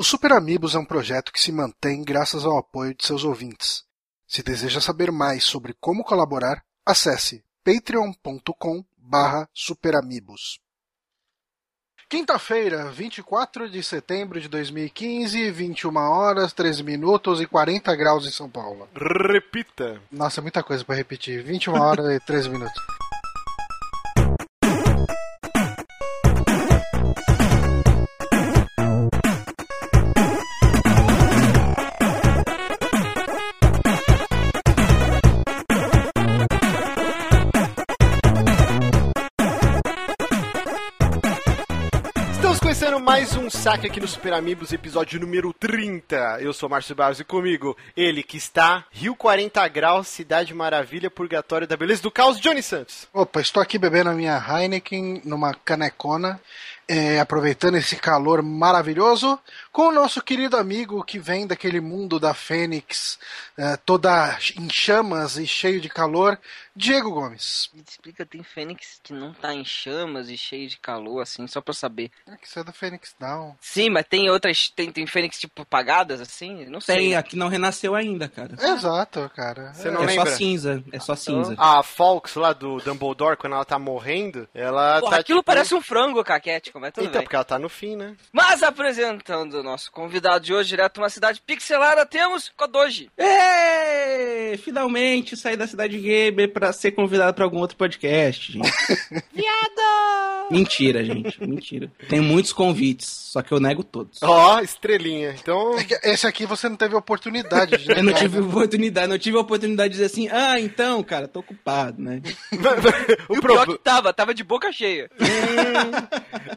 O Super Amigos é um projeto que se mantém graças ao apoio de seus ouvintes. Se deseja saber mais sobre como colaborar, acesse patreon.com barra superamigos. Quinta-feira, 24 de setembro de 2015, 21 horas, 13 minutos e 40 graus em São Paulo. Repita. Nossa, é muita coisa para repetir. 21 horas e 13 minutos. Mais um saque aqui no Super Amigos, episódio número 30. Eu sou Márcio Barros e comigo, ele que está Rio 40 Graus, Cidade Maravilha, Purgatório da Beleza do Caos, Johnny Santos. Opa, estou aqui bebendo a minha Heineken numa canecona é, aproveitando esse calor maravilhoso, com o nosso querido amigo que vem daquele mundo da Fênix, é, toda em chamas e cheio de calor, Diego Gomes. Me explica, tem Fênix que não tá em chamas e cheio de calor, assim, só pra eu saber. É que isso é do Fênix Down. Sim, mas tem outras, tem, tem Fênix, tipo, apagadas, assim? Não sei. Tem, aqui não renasceu ainda, cara. Exato, cara. Você não é lembra? só cinza, é só cinza. A Fox lá do Dumbledore, quando ela tá morrendo, ela Porra, tá... aquilo tipo... parece um frango, caquético mas tudo então, bem. porque ela tá no fim, né? Mas apresentando o nosso convidado de hoje, direto de uma cidade pixelada, temos Kodoji. Êêêê! Finalmente saí da cidade gamer pra ser convidado pra algum outro podcast, gente. Viado! Mentira, gente, mentira. Tem muitos convites, só que eu nego todos. Ó, oh, estrelinha. Então. É esse aqui você não teve oportunidade de Eu não tive oportunidade, não tive oportunidade de dizer assim, ah, então, cara, tô ocupado, né? o, o pior que tava, tava de boca cheia.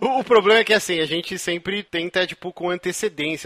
o, o, problema é que assim, a gente sempre tenta, tipo, com antecedência,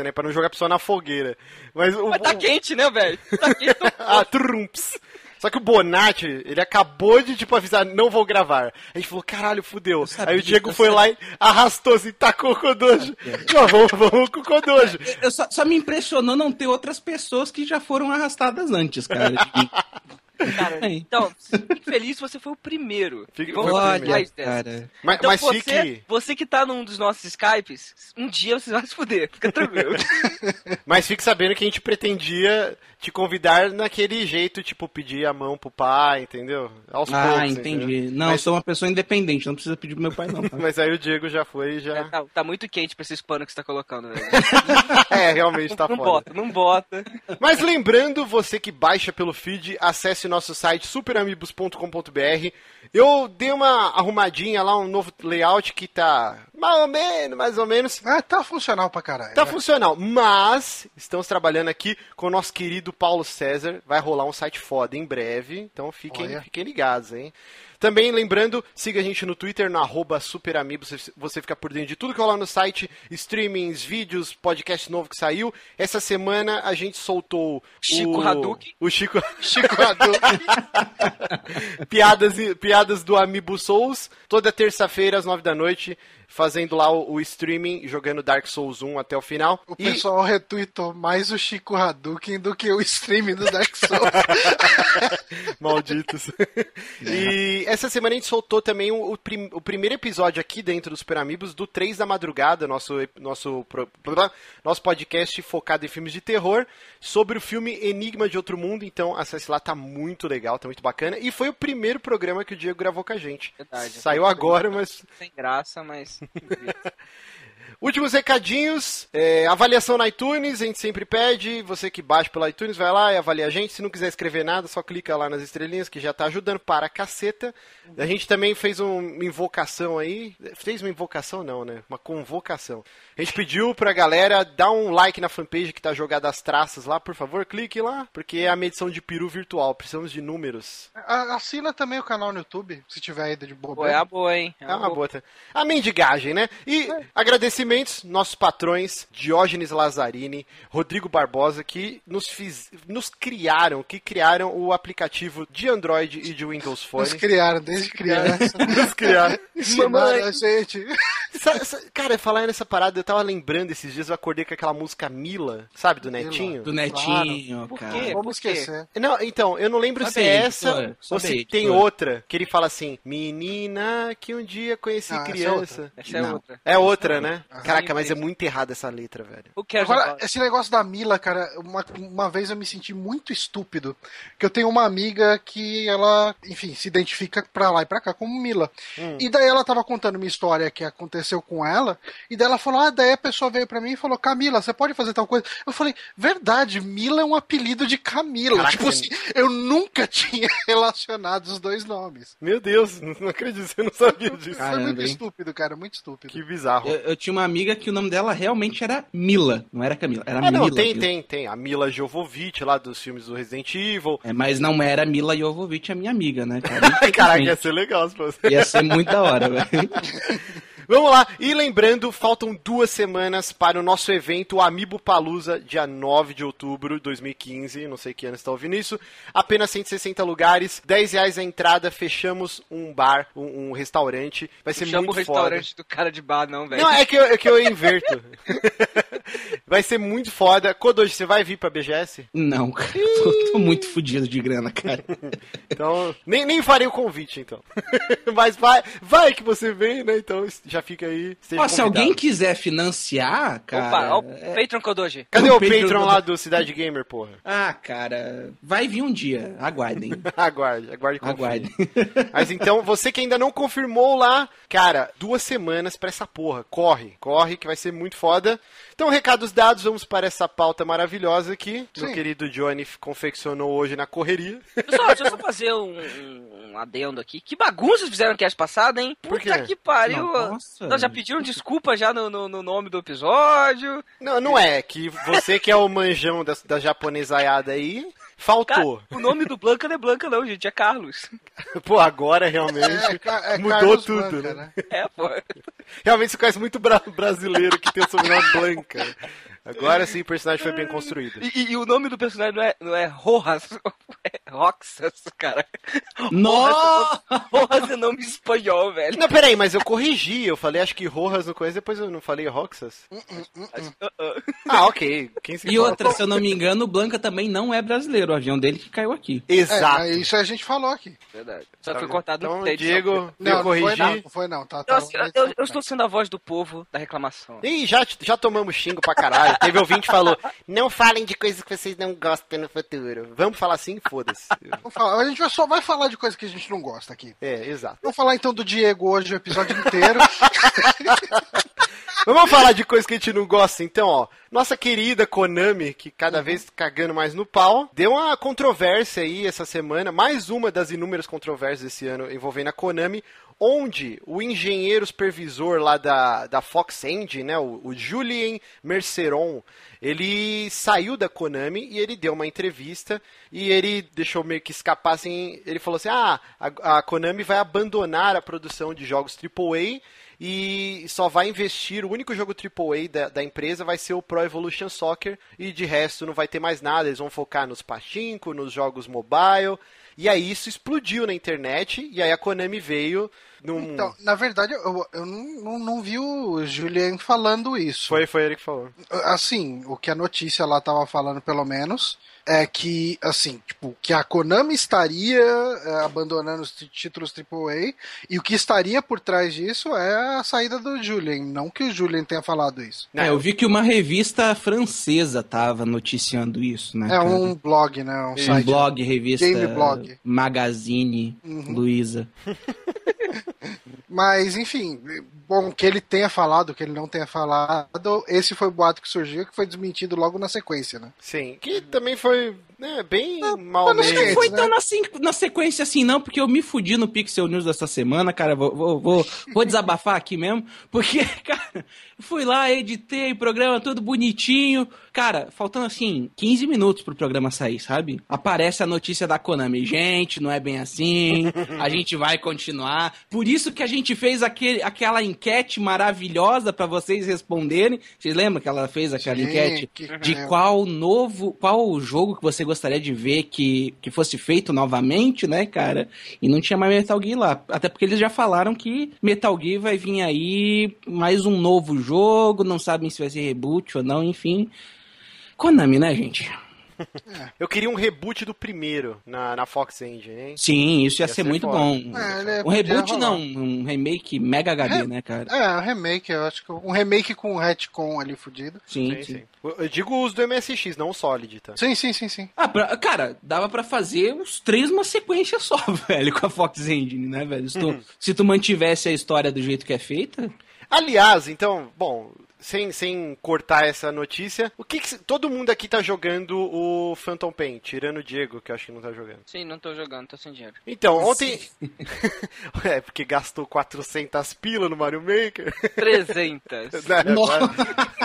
né? Pra não jogar a pessoa na fogueira. Mas, o, Mas tá o... quente, né, velho? Tá quente. ah, trumps. Só que o Bonatti, ele acabou de, tipo, avisar, não vou gravar. A gente falou, caralho, fudeu. Aí o Diego foi lá e arrastou assim, tacou o Kodojo. Não, vamos, vamos com o Kodojo. Eu só, só me impressionou não ter outras pessoas que já foram arrastadas antes, cara. Cara, então, fique feliz você foi o primeiro. Fique Vamos Olha, cara. Mas, então, mas você, fique... você que tá num dos nossos Skypes, um dia você vai se fuder, fica tranquilo. mas fique sabendo que a gente pretendia te convidar naquele jeito, tipo, pedir a mão pro pai, entendeu? Aos ah, poucos. Ah, entendi. Entendeu? Não, mas... eu sou uma pessoa independente, não precisa pedir pro meu pai, não. Tá? mas aí o Diego já foi e já. É, tá, tá, muito quente pra esses panos que você tá colocando, velho. é, realmente tá não, foda. Não bota, não bota. Mas lembrando, você que baixa pelo feed, acesse nosso site superamigos.com.br. Eu dei uma arrumadinha lá, um novo layout que tá mais ou menos, mais ou menos. Ah, tá funcional pra caralho. Tá né? funcional, mas estamos trabalhando aqui com o nosso querido Paulo César. Vai rolar um site foda em breve, então fiquem, fiquem ligados, hein? Também lembrando, siga a gente no Twitter, no arroba superamigos, você fica por dentro de tudo que rola no site, streamings, vídeos, podcast novo que saiu. Essa semana a gente soltou Chico o... Hadouken. O Chico, Chico Hadouken. piadas, piadas do Amiibo Souls, toda terça-feira às nove da noite fazendo lá o, o, streaming, jogando Dark Souls 1 até o final. O e... pessoal retweetou mais o Chico Hadouken do que o streaming do Dark Souls. Malditos. e essa semana a gente soltou também o, o, prim, o, primeiro episódio aqui dentro dos Super Amigos do 3 da madrugada, nosso, nosso, nosso podcast focado em filmes de terror, sobre o filme Enigma de Outro Mundo. Então acesse lá, tá muito legal, tá muito bacana. E foi o primeiro programa que o Diego gravou com a gente. Verdade. Saiu agora, mas. Sem graça, mas. yes. Últimos recadinhos, é, avaliação no iTunes, a gente sempre pede, você que baixa pelo iTunes, vai lá e avalia a gente, se não quiser escrever nada, só clica lá nas estrelinhas que já tá ajudando para a caceta. A gente também fez uma invocação aí, fez uma invocação não, né, uma convocação. A gente pediu pra galera dar um like na fanpage que tá jogada as traças lá, por favor, clique lá, porque é a medição de peru virtual, precisamos de números. Assina também o canal no YouTube, se tiver aí de boa. Pô, é a boa, hein? É, é uma boa. boa. A mendigagem, né? E é. Agradecimentos, nossos patrões, Diógenes Lazzarini, Rodrigo Barbosa, que nos, fiz, nos criaram, que criaram o aplicativo de Android e de Windows Phone. Nos criaram, desde criança. nos criaram. Mamãe. a gente. Cara, falar nessa parada, tava lembrando esses dias, eu acordei com aquela música Mila, sabe, do Netinho? Do Netinho, claro. cara. Por quê? Vamos esquecer. Não, então, eu não lembro sabe se é essa ou se tem outra, que ele fala assim, menina que um dia conheci não, criança. Essa é outra. Essa é não. outra. É outra, né? Caraca, mas é muito errada essa letra, velho. O que é Agora, esse negócio da Mila, cara, uma, uma vez eu me senti muito estúpido. Que eu tenho uma amiga que ela, enfim, se identifica pra lá e pra cá como Mila. Hum. E daí ela tava contando uma história que aconteceu com ela. E daí ela falou: Ah, daí a pessoa veio pra mim e falou: Camila, você pode fazer tal coisa? Eu falei: Verdade, Mila é um apelido de Camila. Caraca, tipo assim, eu nunca tinha relacionado os dois nomes. Meu Deus, não acredito, eu não sabia disso. Foi Caramba, muito hein? estúpido, cara, muito estúpido. Que bizarro. Eu, eu tinha uma amiga que o nome dela realmente era Mila, não era Camila, era Ah, Mila. não, tem, viu? tem, tem. A Mila Jovovich lá dos filmes do Resident Evil. É, mas não era Mila Jovovich, a minha amiga, né? cara? Caraca, ia ser legal se fosse. Ia ser muito da hora, velho. Vamos lá, e lembrando, faltam duas semanas para o nosso evento Amiibo Palusa, dia 9 de outubro de 2015. Não sei que ano está ouvindo isso. Apenas 160 lugares, 10 reais a entrada. Fechamos um bar, um, um restaurante. Vai ser Chama o muito foda. restaurante do cara de bar, não, velho. Não, é que eu, é que eu inverto. vai ser muito foda. Kodoji, você vai vir pra BGS? Não, cara, tô, tô muito fudido de grana, cara. Então, nem, nem farei o convite, então. Mas vai, vai que você vem, né? Então já fica aí. Ó, se alguém quiser financiar, cara. Opa, ó, o é- Patreon Kodoji. Cadê O o Patreon lá do Cidade Gamer, porra? Ah, cara, vai vir um dia, aguardem. aguarde, aguarde e confie. Aguardem. Mas então, você que ainda não confirmou lá, cara, duas semanas pra essa porra. Corre, corre, que vai ser muito foda. Então, recados dados, vamos para essa pauta maravilhosa aqui. Meu Sim. querido Johnny confeccionou hoje na correria. Pessoal, deixa eu só fazer um, um- um adendo aqui. Que bagunça vocês fizeram no cast passado, hein? Por Puta quê? que pariu. Nossa. Não, já pediram desculpa já no, no, no nome do episódio. Não, não é, que você que é o manjão da, da japonesaiada aí, Cara, faltou. o nome do Blanca não é Blanca não, gente, é Carlos. Pô, agora realmente Ca- é mudou Carlos tudo, Blanca, né? É, pô. Realmente você conhece muito bra- brasileiro que tem o sobrenome Blanca. Agora sim o personagem foi bem construído. E, e- e o nome do personagem não é, não é Rojas, é Roxas, cara. Nossa! Rojas é nome espanhol, velho. Não, peraí, mas eu corrigi. Eu falei, acho que Rojas no começo, depois eu não falei Roxas. Ah, ok. Quem se E importa? outra, se eu não me engano, o Blanca também não é brasileiro, o avião dele que caiu aqui. É, Exato. mas isso a gente falou aqui. Verdade. Só que foi cortado então, no tape, Diego, só- veio Não, não foi corrigir. não, não foi não. Tá, Eu, tá, eu- eu- eu estou sendo a voz do povo da reclamação. Ih, já, já tomamos xingo pra caralho. Teve ouvinte que falou: não falem de coisas que vocês não gostam no futuro. Vamos falar assim? Foda-se. Vamos falar- A gente vai- só vai falar de coisa que a gente não gosta aqui. É, exato. Vamos falar então do Diego hoje, o episódio inteiro. Vamos falar de coisas que a gente não gosta, então, ó. Nossa querida Konami, que cada vez cagando mais no pau, deu uma controvérsia aí essa semana, mais uma das inúmeras controvérsias esse ano envolvendo a Konami, onde o engenheiro supervisor lá da, da Fox Engine, né, o, o Julien Merceron, ele saiu da Konami e ele deu uma entrevista e ele deixou meio que escapar assim, ele falou assim, ah, a, a Konami vai abandonar a produção de jogos AAA e só vai investir, o único jogo AAA da, da empresa vai ser o Pro Evolution Soccer e de resto não vai ter mais nada, eles vão focar nos pachinko, nos jogos mobile. E aí isso explodiu na internet e aí a Konami veio num... Então, na verdade, eu, eu não, não, não vi o Julien falando isso. Foi, foi ele que falou. Assim, o que a notícia lá tava falando, pelo menos, é que, assim, tipo, que a Konami estaria é, abandonando os tí- títulos AAA e o que estaria por trás disso é a saída do Julien, não que o Julien tenha falado isso. Não, É, eu vi que uma revista francesa tava noticiando isso, né? É cara? um blog, né? Um Um site. blog, revista. Game blog. Magazine Uhum. Luiza. Mas, enfim, bom, que ele tenha falado, que ele não tenha falado, esse foi o boato que surgiu, que foi desmentido logo na sequência, né? Sim, que também foi né, bem mal mas não foi né? tão na, sin- na sequência assim, não, porque eu me fudi no Pixel News dessa semana, cara. Vou, vou, vou, vou desabafar aqui mesmo. Porque, cara, fui lá, editei o programa todo bonitinho. Cara, faltando assim, 15 minutos pro programa sair, sabe? Aparece a notícia da Konami. Gente, não é bem assim. A gente vai continuar. Por isso que a gente fez aquele, aquela enquete maravilhosa pra vocês responderem. Vocês lembram que ela fez aquela Sim, enquete? que- de qual novo, qual o jogo que você gostaria de ver que, que fosse feito novamente, né, cara? E não tinha mais Metal Gear lá. Até porque eles já falaram que Metal Gear vai vir aí mais um novo jogo, não sabem se vai ser reboot ou não, enfim. Konami, né, gente? Eu queria um reboot do primeiro na, na Fox Engine, hein? Sim, isso ia, Ia ser, ser muito foda. bom. É, ele um reboot rolar. não, um remake mega HD, né, cara? É, um remake, eu acho que um remake com um retcon ali fudido. Sim, Sim, sim. sim. Eu digo o uso do MSX, não o Solid, tá? Sim, sim, sim, sim. Ah, pra- cara, dava pra fazer os três uma sequência só, velho, com a Fox Engine, né, velho? Se tu, Uhum. se tu mantivesse a história do jeito que é feita. Aliás, então, bom, sem, sem cortar essa notícia, o que, que todo mundo aqui tá jogando o Phantom Pain, tirando o Diego, que eu acho que não tá jogando. Sim, não tô jogando, tô sem dinheiro. Então, ontem. é, porque gastou 400 pila no Mario Maker. 300. Né, Nossa.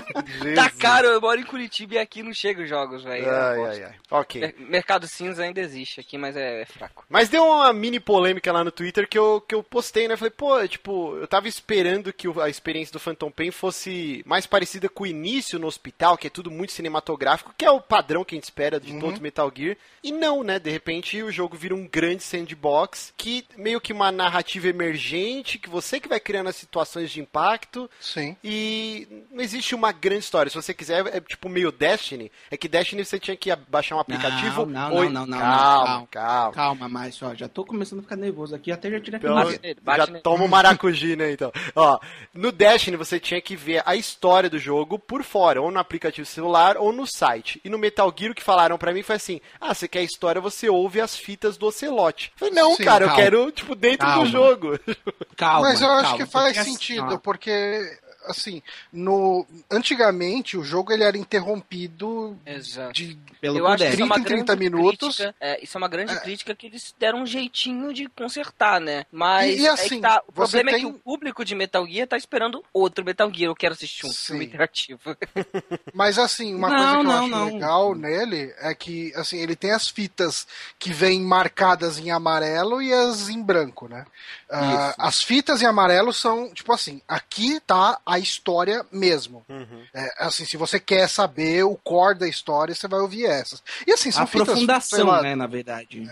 Tá caro, eu moro em Curitiba e aqui não chega os jogos, velho. É Ai, ai, ai. Ok. Mer- Mercado cinza ainda existe aqui, mas é fraco. Mas deu uma mini polêmica lá no Twitter que eu, que eu postei, né? Falei, pô, tipo, eu tava esperando que a experiência do Phantom Pain fosse mais parecida com o início no hospital, que é tudo muito cinematográfico, que é o padrão que a gente espera de todo Metal Gear. E não, né? De repente o jogo vira um grande sandbox, que meio que uma narrativa emergente, que você que vai criando as situações de impacto. Sim. E não existe uma grande história. Se você quiser, é tipo meio Destiny. É que Destiny você tinha que baixar um aplicativo. Não, não, Oi, não, não, não, calma, não. calma. Calma, mas ó, já tô começando a ficar nervoso aqui, até já tirei nele, bate já toma o maracujina né, então. Ó, no Destiny você tinha que ver a história do jogo por fora, ou no aplicativo celular ou no site. E no Metal Gear o que falaram pra mim foi assim: "Ah, você quer a história, você ouve as fitas do Ocelote". Eu falei: "Não, Sim, cara, eu calma. quero tipo dentro Calma. do jogo". Calma, Mas eu acho calma, que faz assim, sentido, ó, porque assim, no antigamente o jogo ele era interrompido Exato. de Pelo eu acho que codec. isso é uma 30 em 30 grande minutos. Crítica, é, isso é uma grande crítica que eles deram um jeitinho de consertar, né? Mas E- e é assim, tá, o problema é tem- que o público de Metal Gear tá esperando outro Metal Gear. Eu quero assistir um Sim. filme interativo. Mas assim, uma Não, coisa que eu não, acho não. legal nele é que assim, ele tem as fitas que vêm marcadas em amarelo e as em branco, né? Isso. as fitas em amarelo são, tipo assim, aqui tá a história mesmo. Uhum. É, assim, se você quer saber o core da história, você vai ouvir essas. E assim, são fitas, Aprofundação, lá, né, na verdade.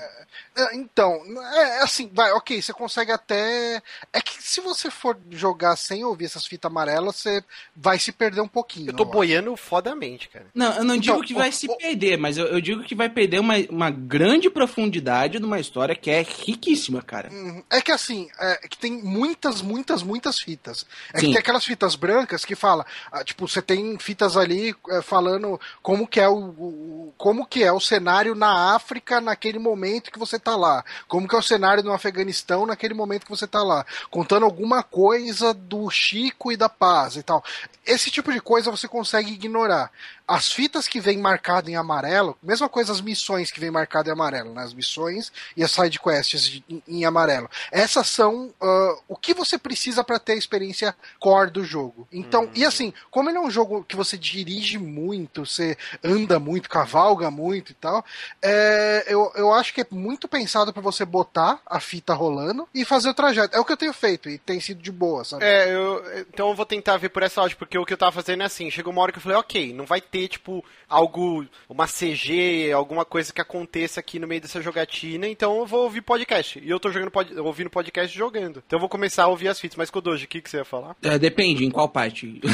é, Então, é assim, vai, ok, você consegue até. É que se você for jogar sem ouvir essas fitas amarelas, você vai se perder um pouquinho. Eu tô acho. boiando fodamente, cara. Não, eu não Então, digo que vai o- se o- perder, mas eu, eu digo que vai perder uma, uma grande profundidade numa história que é riquíssima, cara. Uhum. É que assim, é que tem muitas, muitas, muitas fitas. É Sim. que tem aquelas fitas brancas que fala, ah, tipo, você tem fitas ali é, falando como que é o, o- como que é o cenário na África naquele momento que você tá lá, como que é o cenário no Afeganistão naquele momento que você tá lá, contando alguma coisa do Chico e da paz e tal. Esse tipo de coisa você consegue ignorar. As fitas que vêm marcado em amarelo, mesma coisa as missões que vêm marcado em amarelo, né? as missões e as side quests em, em amarelo. Essas são ah, o que você precisa para ter a experiência core do jogo. Então, e assim, como ele é um jogo que você dirige muito, você anda muito, cavalga muito e tal, é, eu, eu acho que é muito pensado para você botar a fita rolando e fazer o trajeto. É o que eu tenho feito e tem sido de boa, sabe? É, eu, então eu vou tentar ver por essa lógica, porque o que eu tava fazendo é assim, chegou uma hora que eu falei, ok, não vai ter, tipo, algo, uma CG, alguma coisa que aconteça aqui no meio dessa jogatina, então eu vou ouvir podcast. E eu tô jogando pod, ouvindo podcast jogando. Então eu vou começar a ouvir as fitas. Mas Kodoji, o que, que você ia falar? É, depende, em qual parte.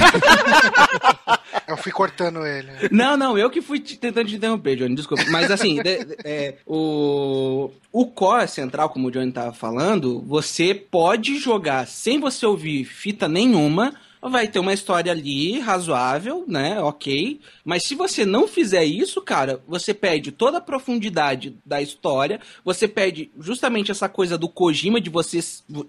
Eu fui cortando ele. Não, não, eu que fui te- tentando te interromper, Johnny, desculpa. Mas assim, de- de- é, o, o core central, como o Johnny tava falando, você pode jogar sem você ouvir fita nenhuma. Vai ter uma história ali razoável, né? Ok. Mas se você não fizer isso, cara, você perde toda a profundidade da história. Você perde justamente essa coisa do Kojima de você,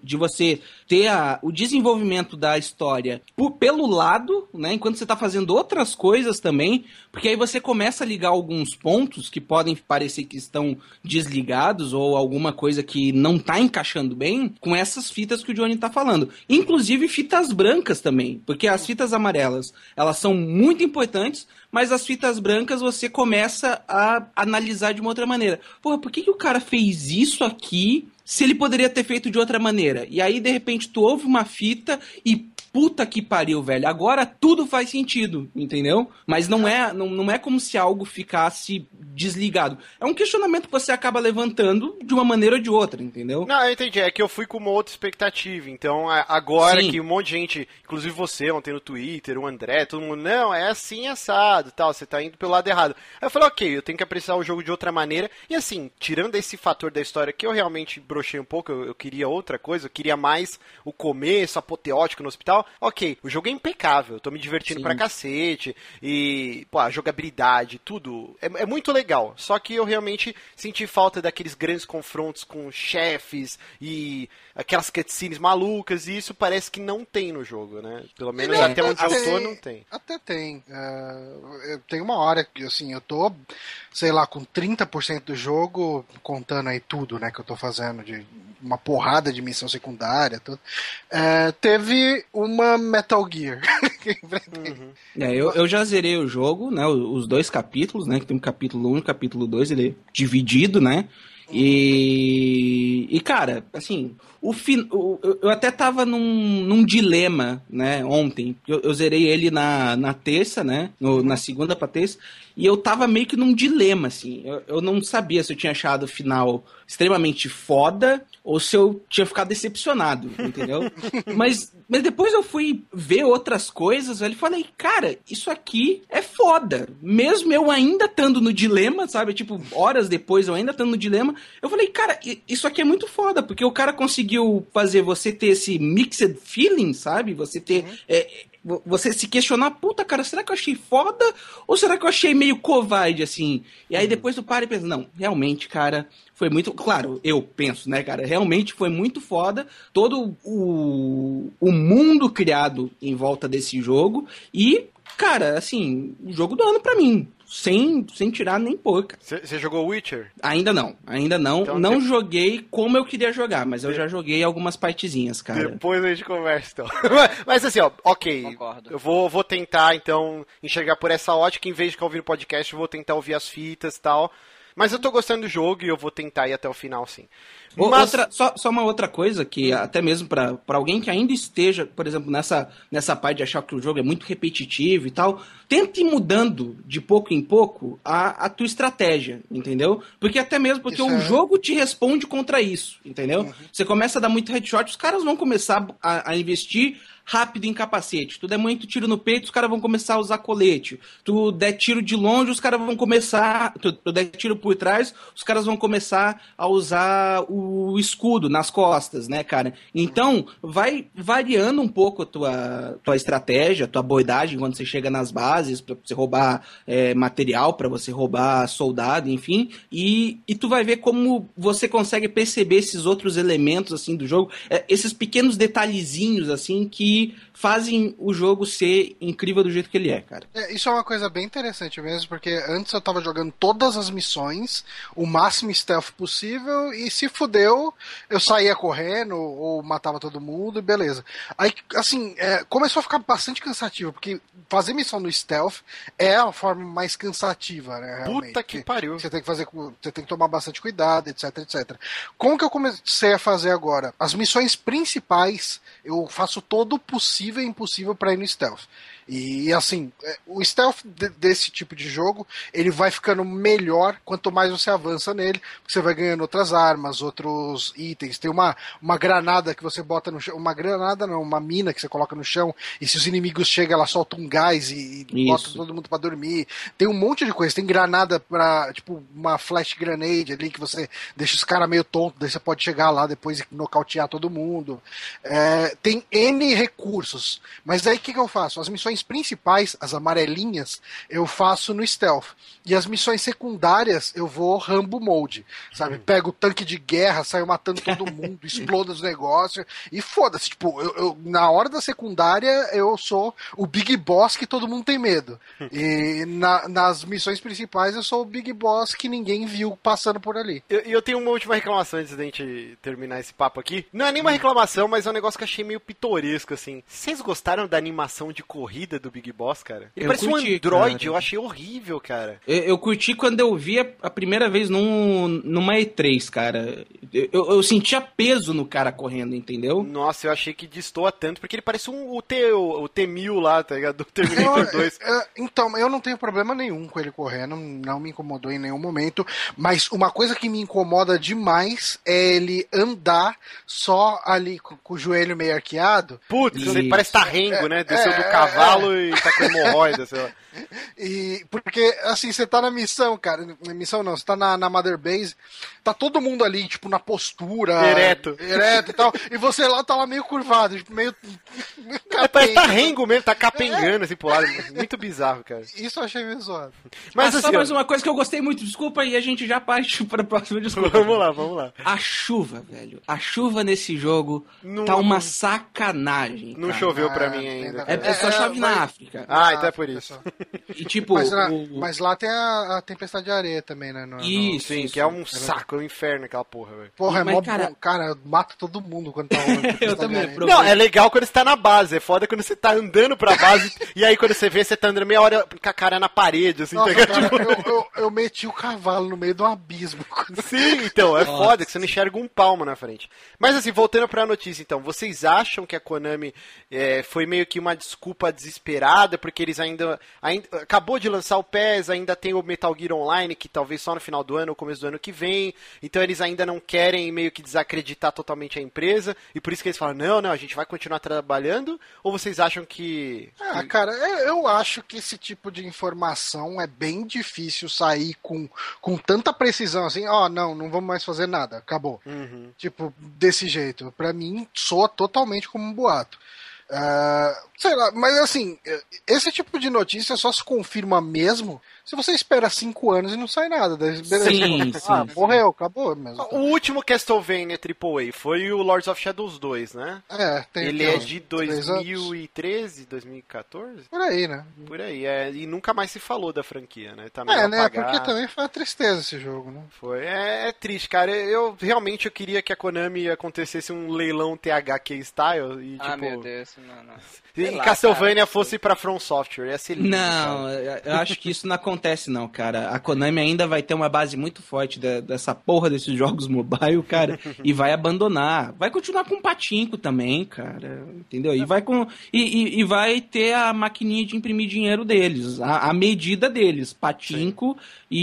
de você ter a- o desenvolvimento da história por- pelo lado, né? Enquanto você tá fazendo outras coisas também. Porque aí você começa a ligar alguns pontos que podem parecer que estão desligados ou alguma coisa que não tá encaixando bem com essas fitas que o Johnny tá falando. Inclusive fitas brancas também. Porque as fitas amarelas, elas são muito importantes, mas as fitas brancas você começa a analisar de uma outra maneira. Porra, por que, que o cara fez isso aqui se ele poderia ter feito de outra maneira? E aí, de repente, tu ouve uma fita e puta que pariu, velho. Agora tudo faz sentido, entendeu? Mas não é, não, não é como se algo ficasse desligado. É um questionamento que você acaba levantando de uma maneira ou de outra, entendeu? Não, eu entendi. É que eu fui com uma outra expectativa. Então, agora Sim. que um monte de gente, inclusive você ontem no Twitter, o André, todo mundo, não, é assim assado tal, você tá indo pelo lado errado. Aí eu falei, ok, eu tenho que apreciar o jogo de outra maneira. E assim, tirando esse fator da história que eu realmente brochei um pouco, eu, eu queria outra coisa, eu queria mais o começo apoteótico no hospital. Ok, o jogo é impecável, eu tô me divertindo Sim. pra cacete. E, pô, a jogabilidade, tudo. É, é muito legal. Só que eu realmente senti falta daqueles grandes confrontos com chefes e aquelas cutscenes malucas. E isso parece que não tem no jogo, né? Pelo menos Não, até onde eu tô, não tem. Até tem. Eu- tem uma hora que, assim, eu tô, sei lá, com 30% do jogo, contando aí tudo, né, que eu tô fazendo, de uma porrada de missão secundária, tudo. É, teve uma Metal Gear. enfrentei. É, eu, eu já zerei o jogo, né? Os dois capítulos, né? Que tem um capítulo 1 e um capítulo 2, ele é dividido, né? E, e cara, assim, o fin, eu até tava num, num dilema, né, ontem. Eu, eu zerei ele na, na terça, né? no- na segunda pra terça. E eu tava meio que num dilema, assim. Eu, eu não sabia se eu tinha achado o final extremamente foda ou se eu tinha ficado decepcionado, entendeu? mas, mas depois eu fui ver outras coisas, velho, e falei, cara, isso aqui é foda. Mesmo eu ainda estando no dilema, sabe? Tipo, horas depois eu ainda estando no dilema, eu falei, cara, isso aqui é muito foda, porque o cara conseguiu fazer você ter esse mixed feeling, sabe? Você ter. é, vo- você se questionar, puta, cara, será que eu achei foda? Ou será que eu achei meio covarde, assim? E aí depois tu para e pensa, não, realmente, cara, foi muito. Claro, eu penso, né, cara? Realmente foi muito foda todo o, o mundo criado em volta desse jogo. E, cara, assim, o jogo do ano pra mim. Sem, sem tirar nem pôr, cara. Você jogou Witcher? Ainda não, ainda não. Então, não de- joguei como eu queria jogar, mas eu já joguei algumas partezinhas, cara. Depois a gente conversa, então. Mas- Mas assim, ó, ok. Concordo. Eu vou, vou tentar, então, enxergar por essa ótica. Em vez de ficar ouvindo podcast, eu vou tentar ouvir as fitas e tal. Mas eu tô gostando do jogo e eu vou tentar ir até o final, sim. Mas- Outra, só, só uma outra coisa que até mesmo pra pra alguém que ainda esteja, por exemplo, nessa, nessa parte de achar que o jogo é muito repetitivo e tal, tente ir mudando de pouco em pouco a, a tua estratégia, entendeu? Porque até mesmo porque Isso o é- jogo te responde contra isso, entendeu? Você começa a dar muito headshot, os caras vão começar a, a investir rápido em capacete. Tu der muito tiro no peito, os caras vão começar a usar colete. Tu der tiro de longe, os caras vão começar. Tu, tu der tiro por trás, os caras vão começar a usar o escudo nas costas, né, cara? Então, vai variando um pouco a tua, tua estratégia, a tua boidagem quando você chega nas bases, pra você roubar é, material, pra você roubar soldado, enfim. E, e tu vai ver como você consegue perceber esses outros elementos, assim, do jogo. é, esses pequenos detalhezinhos, assim, que fazem o jogo ser incrível do jeito que ele é, cara. É, isso é uma coisa bem interessante mesmo, porque antes eu tava jogando todas as missões, o máximo stealth possível, e se fudeu, eu saía correndo ou matava todo mundo e beleza. Aí, assim, é, começou a ficar bastante cansativo, porque fazer missão no stealth é a forma mais cansativa, né? Realmente, Puta que pariu. Você tem que fazer, com- você tem que tomar bastante cuidado, etc, etc. Como que eu comecei a fazer agora? As missões principais, eu faço todo o possível e impossível para ir no stealth. E assim, é, o stealth de- desse tipo de jogo, ele vai ficando melhor quanto mais você avança nele, você vai ganhando outras armas, outros itens. Tem uma, uma granada que você bota no chão, uma granada não, uma mina que você coloca no chão, e se os inimigos chegam, ela solta um gás e, e bota todo mundo para dormir. Tem um monte de coisa, tem granada pra, tipo, uma flash grenade ali que você deixa os caras meio tontos, daí você pode chegar lá depois e nocautear todo mundo. É, tem N recursos, mas aí o que, que eu faço? As missões principais, as amarelinhas, eu faço no stealth. E as missões secundárias eu vou Rambo Mode, sabe? Pego o tanque de guerra, saio matando todo mundo, explodo os negócios e foda-se. Tipo, eu, eu- na hora da secundária eu sou o Big Boss que todo mundo tem medo. E na- nas missões principais eu sou o Big Boss que ninguém viu passando por ali. E eu, eu tenho uma última reclamação antes da gente terminar esse papo aqui. Não é nenhuma reclamação, mas é um negócio que eu achei meio pitoresco, assim. Vocês gostaram da animação de corrida do Big Boss, cara? Ele Eu parece um curti, android, cara. eu achei horrível, cara. Eu, eu curti quando eu vi a, a primeira vez num, numa E3, cara. Eu, eu, eu sentia peso no cara correndo, entendeu? Nossa, eu achei que destoa tanto, porque ele parece um, o, T, o, o T-1000 lá, tá ligado? Do Terminator Eu- 2. é, então, eu não tenho problema nenhum com ele correndo, não me incomodou em nenhum momento. Mas uma coisa que me incomoda demais é ele andar só ali com, com o joelho meio arqueado. Putz, parece Tarrengo, né? Desceu é, do cavalo e tá com hemorroida, sei lá. E porque, assim, você tá na missão, cara. Na missão não, você tá na, na Mother Base, tá todo mundo ali, tipo, na postura. Ereto. Ereto e tal. e você lá tá lá meio curvado, tipo, meio. meio É, parece capenga. Tarrengo mesmo, tá capengando assim pro lado. Muito bizarro, cara. Isso eu achei meio zoado. Mas Ah, só assim, ó, mais uma coisa que eu gostei muito, desculpa, e a gente já parte para a próxima desculpa. vamos lá, vamos lá. A chuva, velho. A chuva nesse jogo Não- tá uma sacanagem. Não cara. choveu pra Ah, mim ainda. É, cara. é só É, chove na vai- África. Ah, então é por pessoal. isso. E tipo, Mas, lá- o- mas lá tem a, a tempestade de areia também, né? no- no- Isso, Sim, isso. que é um saco, é um inferno aquela porra, velho. Porra, é Mas, mó cara- bom. Cara, mata todo mundo quando tá Eu de também, Não, é legal quando você tá na base, é foda quando você tá andando pra base e aí quando você vê, você tá andando meia hora com a cara na parede, assim, tá Nossa, ligado? cara, eu, eu, eu meti o cavalo no meio de um abismo. Sim, então, é Nossa. foda que você não enxerga um palmo na frente. Mas assim, voltando pra notícia, então, vocês acham que a Konami é, foi meio que uma desculpa desesperada, porque eles ainda, ainda. Acabou de lançar o PES, ainda tem o Metal Gear Online, que talvez só no final do ano ou começo do ano que vem. Então eles ainda não querem meio que desacreditar totalmente a empresa. E por isso que eles falam, não, não, a gente vai continuar trabalhando? Ou vocês acham que. Ah, cara, eu, acho que esse tipo de informação é bem difícil sair com, com tanta precisão assim, ó, não, não vamos mais fazer nada, acabou. Uhum. Tipo, desse jeito. Pra mim, soa totalmente como um boato. Ah, sei lá, mas assim, esse tipo de notícia só se confirma mesmo se você espera cinco anos e não sai nada. Beleza, Sim, ah, sim, morreu, acabou mesmo. O último Castlevania AAA foi o Lords of Shadows 2, né? É, tem, Ele é de três anos. 2013, 2014? Por aí, né? Por aí, é, e nunca mais se falou da franquia, né? Tá meio É, né? apagado. Porque também foi uma tristeza esse jogo, né? Foi, é, é triste, cara. Eu realmente eu queria que a Konami acontecesse um leilão THQ style e Ah, tipo meu Deus, não, não. E lá, Castlevania cara. fosse pra From Software, ia ser lindo. Não, cara. eu acho que isso não acontece não, cara. A Konami ainda vai ter uma base muito forte da- dessa porra desses jogos mobile, cara, e vai abandonar. Vai continuar com o patinco também, cara, entendeu? E vai com e, e- e vai ter a maquininha de imprimir dinheiro deles, a, a medida deles, patinco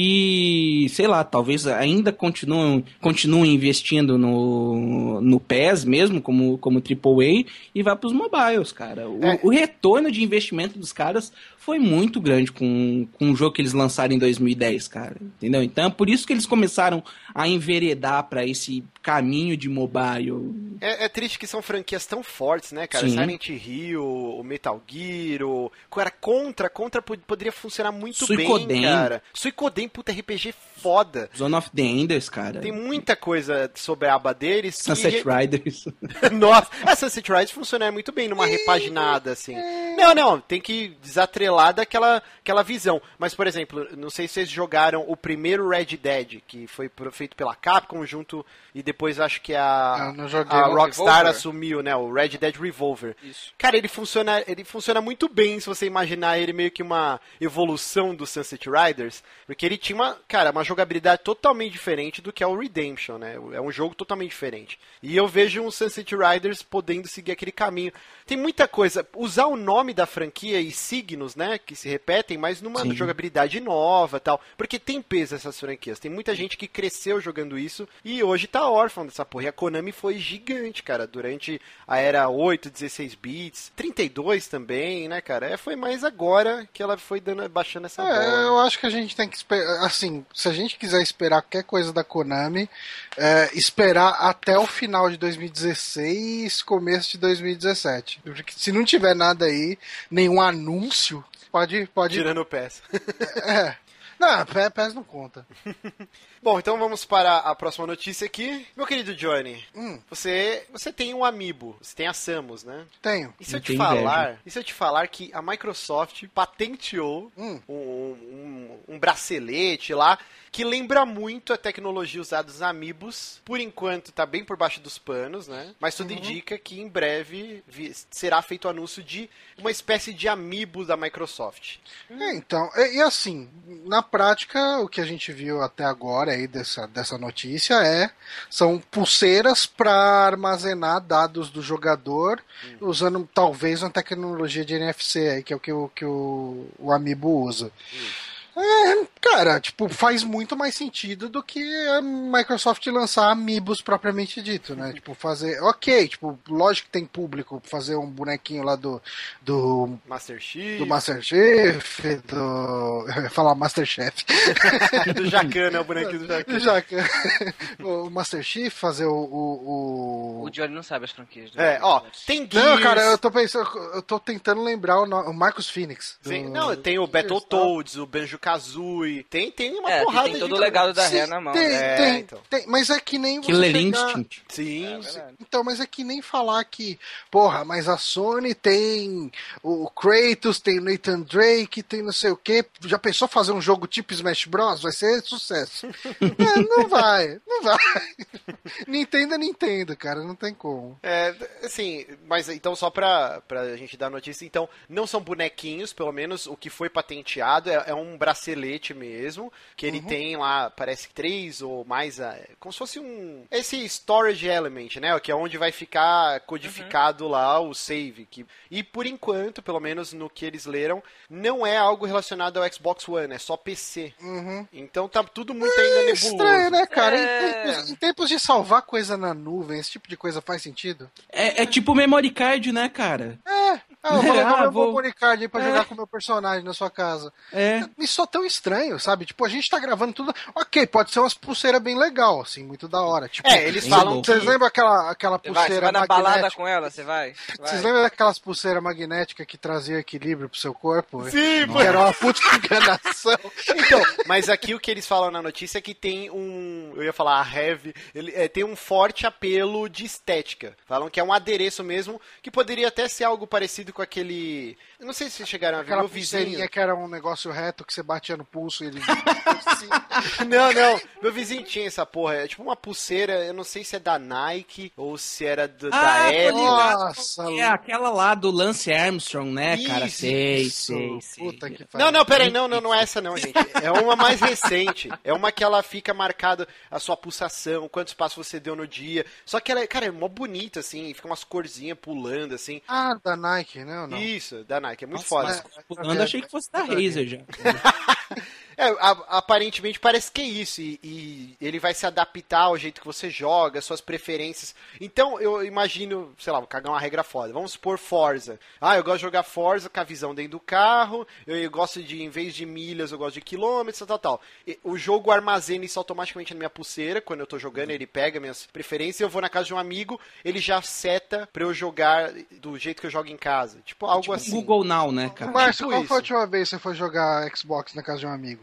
e sei lá, talvez ainda continuem continuem investindo no no PES mesmo como como AAA e vai pros mobiles, cara. O, É. o retorno de investimento dos caras foi muito grande com, com o jogo que eles lançaram em 2010, cara. Entendeu? Então, é por isso que eles começaram a enveredar pra esse caminho de mobile. É, é triste que são franquias tão fortes, né, cara? Sim. Silent Hill, o Metal Gear, o... Cara, Contra, Contra pod- poderia funcionar muito Suicoden. bem, cara. Suicoden, puta RPG foda. Zone of the Enders, cara. Tem muita coisa sobre a aba deles. que- Sunset Riders. Nossa, a Sunset Riders funciona muito bem numa repaginada, assim. Não, não, tem que desatrelar daquela aquela visão. Mas, por exemplo, não sei se vocês jogaram o primeiro Red Dead, que foi feito pela Capcom junto, e depois acho que a, a. Rockstar Revolver? assumiu, né, o Red Dead Revolver. Isso. Cara, ele funciona, ele funciona muito bem se você imaginar ele meio que uma evolução do Sunset Riders, porque ele tinha uma, cara, uma jogabilidade totalmente diferente do que é o Redemption, né? É um jogo totalmente diferente. E eu vejo um Sunset Riders podendo seguir aquele caminho. Tem muita coisa, usar o nome da franquia e signos, né, que se repetem, mas numa Sim. jogabilidade nova, tal, porque tem peso essas franquias. Tem muita gente que cresceu jogando isso e hoje tá órfão dessa porra. E a Konami foi gigante, cara, durante a era 8, 16 bits, 32 também, né, cara? É, foi mais agora que ela foi dando, baixando essa É, bola. eu acho que a gente tem que esperar. Assim, se a gente quiser esperar qualquer coisa da Konami, é, esperar até o final de 2016, começo de 2017. Porque se não tiver nada aí, nenhum anúncio, pode. pode Tirando o PES. é. Não, PES não conta. Bom, então vamos para a próxima notícia aqui. Meu querido Johnny, Hum. você, você tem um amiibo, você tem a Samus, né? Tenho. E se eu Eu te falar, inveja. e se eu te falar que a Microsoft patenteou Hum. um, um, um bracelete lá que lembra muito a tecnologia usada nos Amiibos. Por enquanto tá bem por baixo dos panos, né? Mas tudo indica que em breve será feito o anúncio de uma espécie de Amiibo da Microsoft. É, então, e, e assim, na prática, o que a gente viu até agora aí dessa, dessa notícia é são pulseiras para armazenar dados do jogador usando talvez uma tecnologia de NFC aí, que é o que o, que o, o Amiibo usa. É, cara, tipo, faz muito mais sentido do que a Microsoft lançar Amiibos propriamente dito, né? Tipo, fazer. Ok, tipo, lógico que tem público fazer um bonequinho lá do, do Master Chief, do Masterchef, do. eu ia falar Masterchef. do Jacan, né? O bonequinho do Jacan. Já que o Masterchef fazer o. o, O o... Johnny não sabe as franquias. do É, ó, tem Gears... Não, cara, eu tô pensando, eu tô tentando lembrar o, no- o Marcos Phoenix. do- Sim, não, tem o Battletoads, o Banjo-Kazooie, tem, tem uma É, porrada tem todo de... o legado da Ré na mão. Tem, né? É, tem, então. tem, mas é que nem você Killer chegar- Instinct. Sim, É verdade. Então, mas é que nem falar que, porra, mas a Sony tem o Kratos, tem o Nathan Drake, tem não sei o que. Já pensou fazer um jogo tipo Smash Bros? Vai ser sucesso. É, não vai, não vai. Nintendo é Nintendo, cara, não tem como. É, assim, mas então só pra, pra gente dar notícia, então, não são bonequinhos, pelo menos o que foi patenteado é, é um bracelete mesmo, que ele tem lá, parece que três ou mais, ah, como se fosse um, esse storage element, né, que é onde vai ficar codificado lá o save, que, e por enquanto, pelo menos no que eles leram, não é algo relacionado ao Xbox One, é só PC. Uhum. Então tá tudo muito ainda É nebuloso. estranho, né, cara? Em, É. tempos, em tempos de salvar coisa na nuvem, esse tipo de coisa faz sentido? É, é tipo memory card, né, cara? É. Ah, eu vou levar Ah, meu vou- aí pra É. jogar com o meu personagem na sua casa. É. Me só tão estranho, sabe? Tipo, a gente tá gravando tudo. Ok, pode ser umas pulseiras bem legal, assim, muito da hora. Tipo, É, eles falam bom. que... Vocês lembram aquela, aquela Você vai, você pulseira vai na balada magnética? com ela, você vai? Vai. Vocês lembram daquelas pulseiras magnéticas que trazia equilíbrio pro seu corpo? Sim, Que era uma puta enganação. Então, mas aqui o que eles falam na notícia é que tem um. Eu ia falar a heavy. Ele, é, tem um forte apelo de estética. Falam que é um adereço mesmo, que poderia até ser algo parecido com aquele. Eu não sei se vocês chegaram a ver Aquela meu vizinho. que era um negócio reto que você batia no pulso e ele. Não, não. Meu vizinho tinha essa porra. É tipo uma pulseira, eu não sei se é da Nike ou se era do, Ah, da Apple. Nossa, É aquela lá do Lance Armstrong, né, cara? Isso, Sei, isso, sei, sei. Puta que Não, não, peraí, não, não, não é essa não, gente. É uma mais recente. É uma que ela fica marcada a sua pulsação, quantos passos você deu no dia. Só que ela, é- cara, é mó bonita, assim, fica umas corzinhas pulando, assim. Ah, da Nike, não, não. Isso, da Nike, é muito Nossa, foda. mas pulando, achei que fosse da Razer já. É, a- aparentemente parece que é isso, e, e ele vai se adaptar ao jeito que você joga, suas preferências. Então eu imagino, sei lá, vou cagar uma regra foda. Vamos supor Forza. Ah, eu gosto de jogar Forza com a visão dentro do carro, eu, eu gosto de, em vez de milhas, eu gosto de quilômetros, tal, tal. E o jogo armazena isso automaticamente na minha pulseira, quando eu tô jogando, ele pega minhas preferências, eu vou na casa de um amigo, ele já seta pra eu jogar do jeito que eu jogo em casa. Tipo, algo assim. Google Now, né, cara? Márcio, tipo qual isso. foi a última vez que você foi jogar Xbox na casa de um amigo?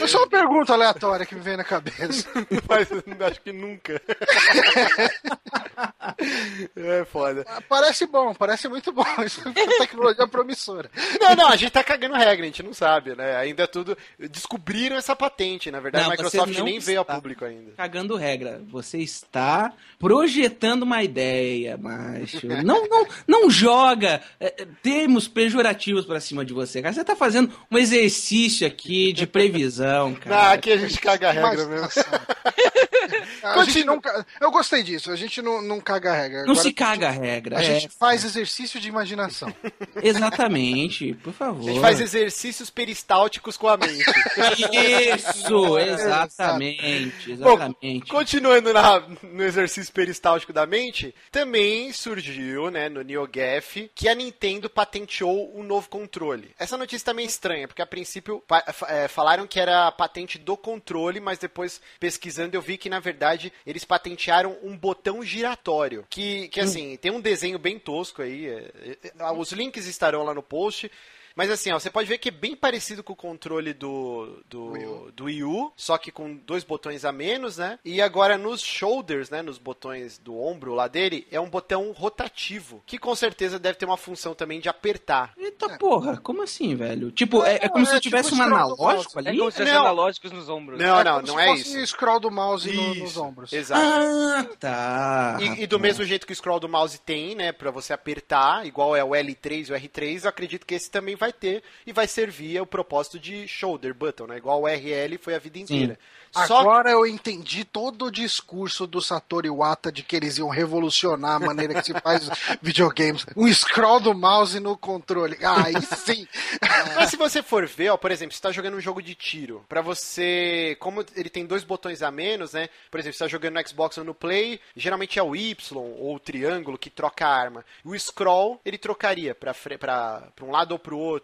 É só uma pergunta aleatória que me vem na cabeça. Mas acho que nunca. é foda. Parece bom, parece muito bom. Isso é uma tecnologia promissora. Não, não, a gente tá cagando regra, a gente não sabe, né? Ainda é tudo. Descobriram essa patente, na verdade, Não, a Microsoft nem veio a público ainda. Cagando regra. Você está projetando uma ideia, macho. Não, não, não joga é, é, termos pejorativos pra cima de você, cara. Você tá fazendo um exercício aqui de previsão, Não, cara. aqui a gente caga regra mesmo. Imaginação. A gente não Eu gostei disso, a gente não, não caga a regra. Não Agora se caga a regra. A é. gente faz exercício de imaginação. Exatamente, por favor. A gente faz exercícios peristálticos com a mente. Isso, exatamente, Bom, exatamente. continuando na- no exercício peristáltico da mente, também surgiu, né, no NeoGaf, que a Nintendo patenteou um novo controle. Essa notícia tá meio estranha, porque a princípio é, falaram que era a patente do controle, mas depois pesquisando eu vi que na verdade eles patentearam um botão giratório, que, que assim, tem um desenho bem tosco aí, é, é, é, os links estarão lá no post, Mas assim, ó, você pode ver que é bem parecido com o controle do, do, Wii U. do Wii U, só que com dois botões a menos, né? E agora nos shoulders, né? Nos botões do ombro lá dele, é um botão rotativo, que com certeza deve ter uma função também de apertar. Eita porra, como assim, velho? Tipo, é, é como é se tipo tivesse um scroll do analógico É ali? como se Não. analógicos nos ombros. Não, não, como não se é fosse isso. scroll do mouse no- nos ombros. Exato. Ah, tá. E, e do mesmo jeito que o scroll do mouse tem, né, pra você apertar, igual é o L3 e o R3, eu acredito que esse também vai ter e vai servir ao propósito de shoulder button, né, igual o RL foi a vida inteira. Só Agora eu entendi todo o discurso do Satoru Iwata de que eles iam revolucionar a maneira que se faz videogames. Um scroll do mouse no controle. Ah, aí sim. Mas se você for ver, ó, por exemplo, você tá jogando um jogo de tiro, pra você, como ele tem dois botões a menos, né? Por exemplo, você tá jogando no Xbox ou no Play, geralmente é o Y ou o triângulo que troca a arma. O scroll, ele trocaria pra, pra um lado ou pro outro.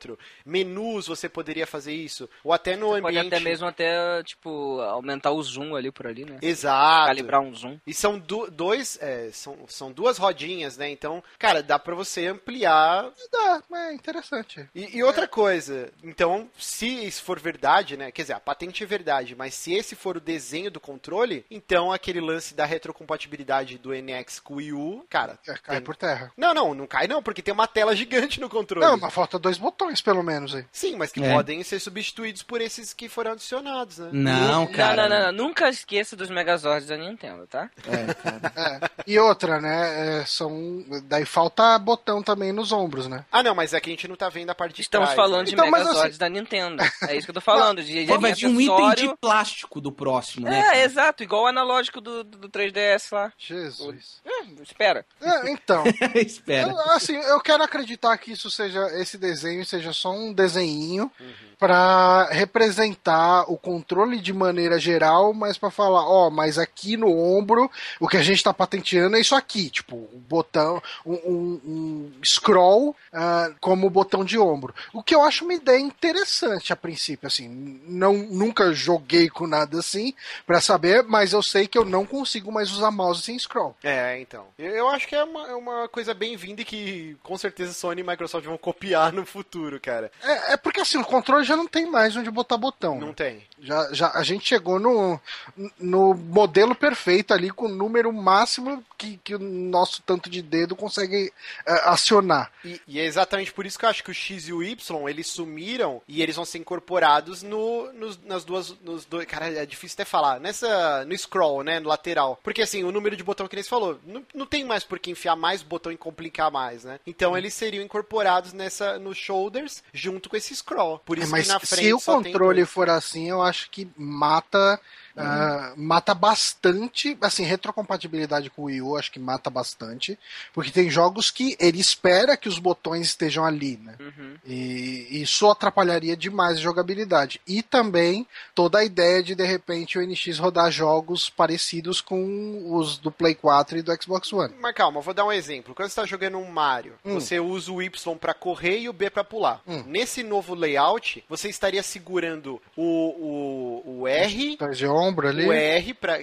Menus, você poderia fazer isso. Ou até no Pode ambiente... até mesmo até, tipo, aumentar o zoom ali por ali, né? Exato. Calibrar um zoom. E são du- dois, é, são, são duas rodinhas, né? Então, cara, dá pra você ampliar Dá, é interessante. E, e outra coisa, então, se isso for verdade, né? Quer dizer, a patente é verdade, mas se esse for o desenho do controle, então aquele lance da retrocompatibilidade do NX com o Wii U, cara. É, cai tem- por terra. Não, não, não cai não, porque tem uma tela gigante no controle. Não, mas falta dois botões, pelo menos, aí. Sim, mas que É. podem ser substituídos por esses que foram adicionados, né? Não, cara. Não, não, não, Nunca esqueça dos Megazords da Nintendo, tá? É, cara. É. E outra, né? é, são. Daí falta botão também nos ombros, né? Ah, não, mas é que a gente não tá vendo a parte de Estamos trás, falando né? de Então, Megazords assim- da Nintendo. É isso que eu tô falando. De, de vir um item de plástico do próximo, né? É, cara? exato, igual o analógico do, do 3DS lá. Jesus. É, espera. É, então. Espera. Eu, assim, eu quero acreditar que isso seja esse desenho seja só um desenhinho pra representar o controle de maneira geral, mas pra falar, ó, mas aqui no ombro o que a gente tá patenteando é isso aqui, tipo, um botão, um, um- um scroll ah, como botão de ombro. O que eu acho uma ideia interessante a princípio, assim, não nunca joguei com nada assim pra saber, mas eu sei que eu não consigo mais usar mouse sem scroll. É, então. Eu, eu acho que é uma, é uma coisa bem-vinda e que com certeza Sony e Microsoft vão copiar no futuro, cara. É, é porque assim, o controle já não tem mais onde botar botão. Não né? tem. Já, já, a gente chegou no, no modelo perfeito ali, com o número máximo que, que o nosso tanto de dedo consegue é, acionar. E, e é exatamente por isso que eu acho que o X e o Y, eles sumiram e eles vão ser incorporados no, nos, nas duas, nos dois, cara, é difícil até falar, nessa, no scroll, né, no lateral. Porque assim, o número de botão que eles falou, não, não tem mais por que enfiar mais botão e complicar mais, né? Então eles seriam incorporados nessa, nos shoulders, junto com esse scroll. Por É, isso mas que na frente se o controle for assim, eu acho que mata. Ah, mata bastante, assim, retrocompatibilidade com o Wii U, acho que mata bastante, porque tem jogos que ele espera que os botões estejam ali, né? Uhum. E isso atrapalharia demais a jogabilidade. E também toda a ideia de de repente o NX rodar jogos parecidos com os do Play 4 e do Xbox One. Mas calma, vou dar um exemplo. Quando você está jogando um Mario, Hum. você usa o Y para correr e o B para pular. Hum. Nesse novo layout, você estaria segurando o, o, o R, Tá de ombro ali. o R pra,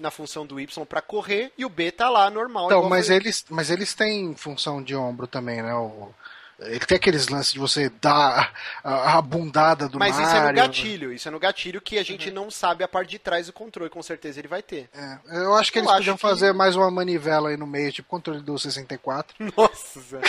na função do Y para correr e o B tá lá normal. Então, mas foi- eles, mas eles têm função de ombro também, né? O, ele tem aqueles lances de você dar a, a bundada do Mas Mario. isso é no gatilho, isso é no gatilho que a gente Uhum. não sabe a parte de trás do controle, com certeza ele vai ter. É, eu acho que Eu eles acho podiam que- fazer mais uma manivela aí no meio, tipo controle do 64. Nossa, Zé.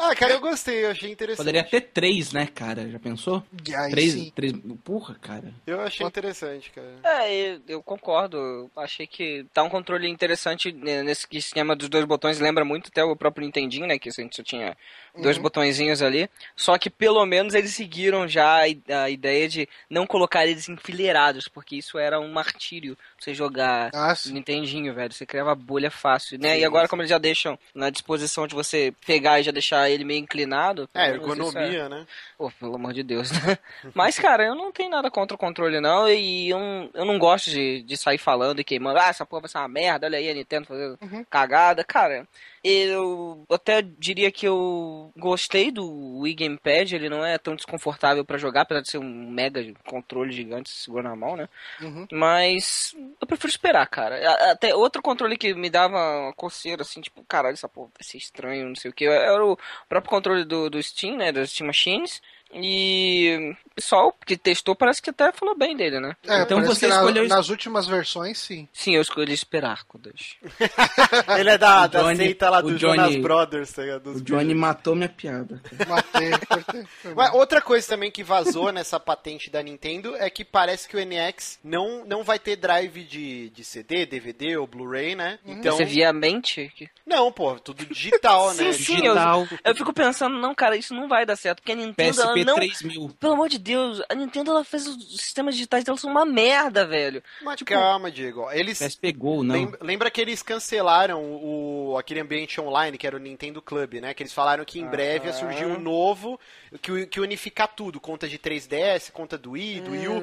Ah, cara, eu gostei, eu achei interessante. Poderia ter três, né, cara? Já pensou? E aí três, sim. três. Porra, cara. Eu achei interessante, cara. É, eu, concordo. Eu achei que tá um controle interessante né, nesse esquema dos dois botões. Lembra muito até o próprio Nintendinho, né? Que a gente só tinha dois Uhum. Botõezinhos ali. Só que pelo menos eles seguiram já a ideia de não colocar eles enfileirados, porque isso era um martírio você jogar Ah, no sim. Nintendinho, velho. Você criava bolha fácil, né? Sim, e agora, como eles já deixam na disposição de você pegar e já deixar ele meio inclinado. É, ergonomia, né? Pô, pelo amor de Deus, né? Mas, cara, eu não tenho nada contra o controle, não. E eu não, eu não gosto de, de sair falando e queimando. Ah, essa porra vai ser uma merda, olha aí a Nintendo fazendo Uhum. cagada. Cara, eu até diria que eu gostei do Wii Gamepad. Ele não é tão desconfortável pra jogar, apesar de ser um mega controle gigante segurando na mão, né? Uhum. Mas eu prefiro esperar, cara. Até outro controle que me dava uma coceira, assim, tipo, caralho, essa porra vai ser estranho, não sei o que. Era o próprio controle do, do Steam, né? Das Steam Machines. E o pessoal que testou parece que até falou bem dele, né? É, Então você na- escolheu nas últimas versões, sim. Sim, eu escolhi esperar com Deus. Ele é da, da Johnny- seita lá do Johnny- Jonas Brothers, tá O Johnny bichos. matou minha piada. Matei, cortei. Outra coisa também que vazou nessa patente da Nintendo é que parece que o NX não, não vai ter drive de, de CD, DVD ou Blu-ray, né? Então. Você via a mente? Não, pô, tudo digital, né? Sim, sim, Digital, Eu fico pensando, não, cara, isso não vai dar certo, porque a Nintendo não. 3000. Pelo amor de Deus, a Nintendo ela fez os sistemas digitais dela são uma merda, velho. Mas Tipo- calma, Diego. Eles. PSP Go, não. lem- Lembra que eles cancelaram o, aquele ambiente online que era o Nintendo Club, né? Que eles falaram que em breve ia surgir um novo que, que unificar tudo, conta de 3DS, conta do Wii, do Wii U.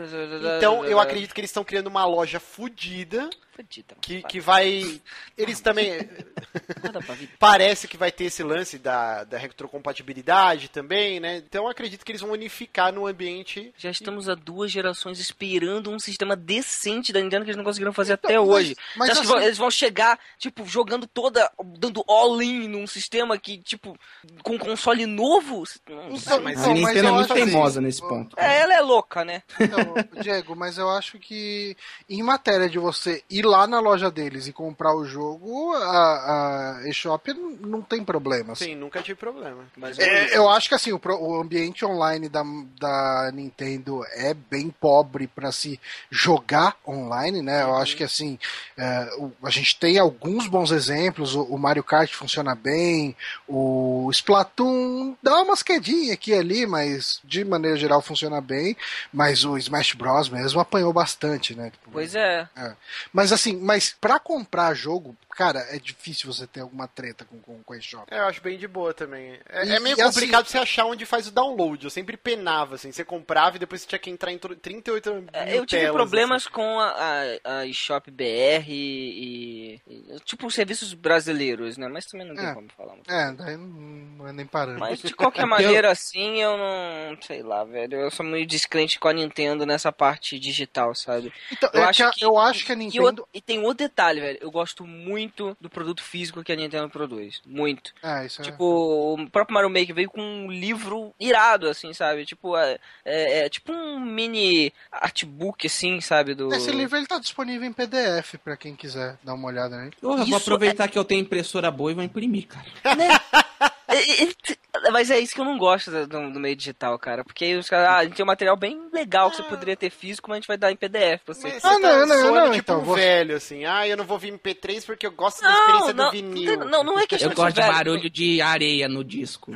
Então eu acredito que eles estão criando uma loja fodida Fodida, que, que vai. Eles também. Parece que vai ter esse lance da, da retrocompatibilidade também, né? Então eu acredito que eles vão unificar no ambiente. Já estamos há duas gerações esperando um sistema decente da Nintendo que eles não conseguiram fazer até Então, mas- hoje. mas assim- vão- eles vão chegar, tipo, jogando toda, dando all-in num sistema que, tipo, com console novo? Não Então, sei. mas A não, mas Nintendo é eu muito assim, teimosa nesse ponto. É, ela é louca, né? Então, Diego, mas eu acho que em matéria de você ir lá na loja deles e comprar o jogo, a, a eShop não tem problema. assim. Sim, nunca tive problema. Mas É, eu acho que assim, o, o ambiente online da, da Nintendo é bem pobre para se jogar online, né? Eu acho que assim, é, o- a gente tem alguns bons exemplos, o, o Mario Kart funciona bem, o Splatoon dá umas quedinhas aqui e ali, mas de maneira geral funciona bem, mas o Smash Bros mesmo apanhou bastante, né? Tipo, Pois é. Mas assim, mas para comprar jogo, cara, é difícil você ter alguma treta com, com, com a eShop. É, eu acho bem de boa também. É, E- é meio assim- complicado você achar onde faz o download. Eu sempre penava, assim. Você comprava e depois você tinha que entrar em tro- 38 mil É, Eu tive telas, problemas assim. com a, a, a eShop BR e, e- Tipo, serviços brasileiros, né? Mas também não tem É. como falar muito. É, daí não, não é nem parando. Mas de qualquer maneira, assim, eu não. Sei lá, velho. Eu sou meio descrente com a Nintendo nessa parte digital, sabe? Então, Eu é acho que a- que- eu acho que a E, Nintendo. e tem outro detalhe, velho. Eu gosto muito do produto físico que a Nintendo produz. Muito. É, isso é. Tipo, o próprio Mario Maker veio com um livro irado, assim, sabe? Tipo, é, é- é tipo um mini artbook, assim, sabe? Do... Esse livro ele tá disponível em PDF pra quem quiser dar uma olhada nele. Porra, Isso vou aproveitar que eu tenho impressora boa e vou imprimir, cara. né? É, é, é, Mas é isso que eu não gosto do, do- meio digital, cara. Porque aí os caras, ah, a gente tem um material bem legal que você poderia ter físico, mas a gente vai dar em PDF pra você. Mas Ah, tá não, não, não, tipo então, um velho, assim. Ah, eu não vou vir MP3 porque eu gosto da Não, experiência não, do vinil. não, não é questão Eu gosto de velho. barulho de areia no disco.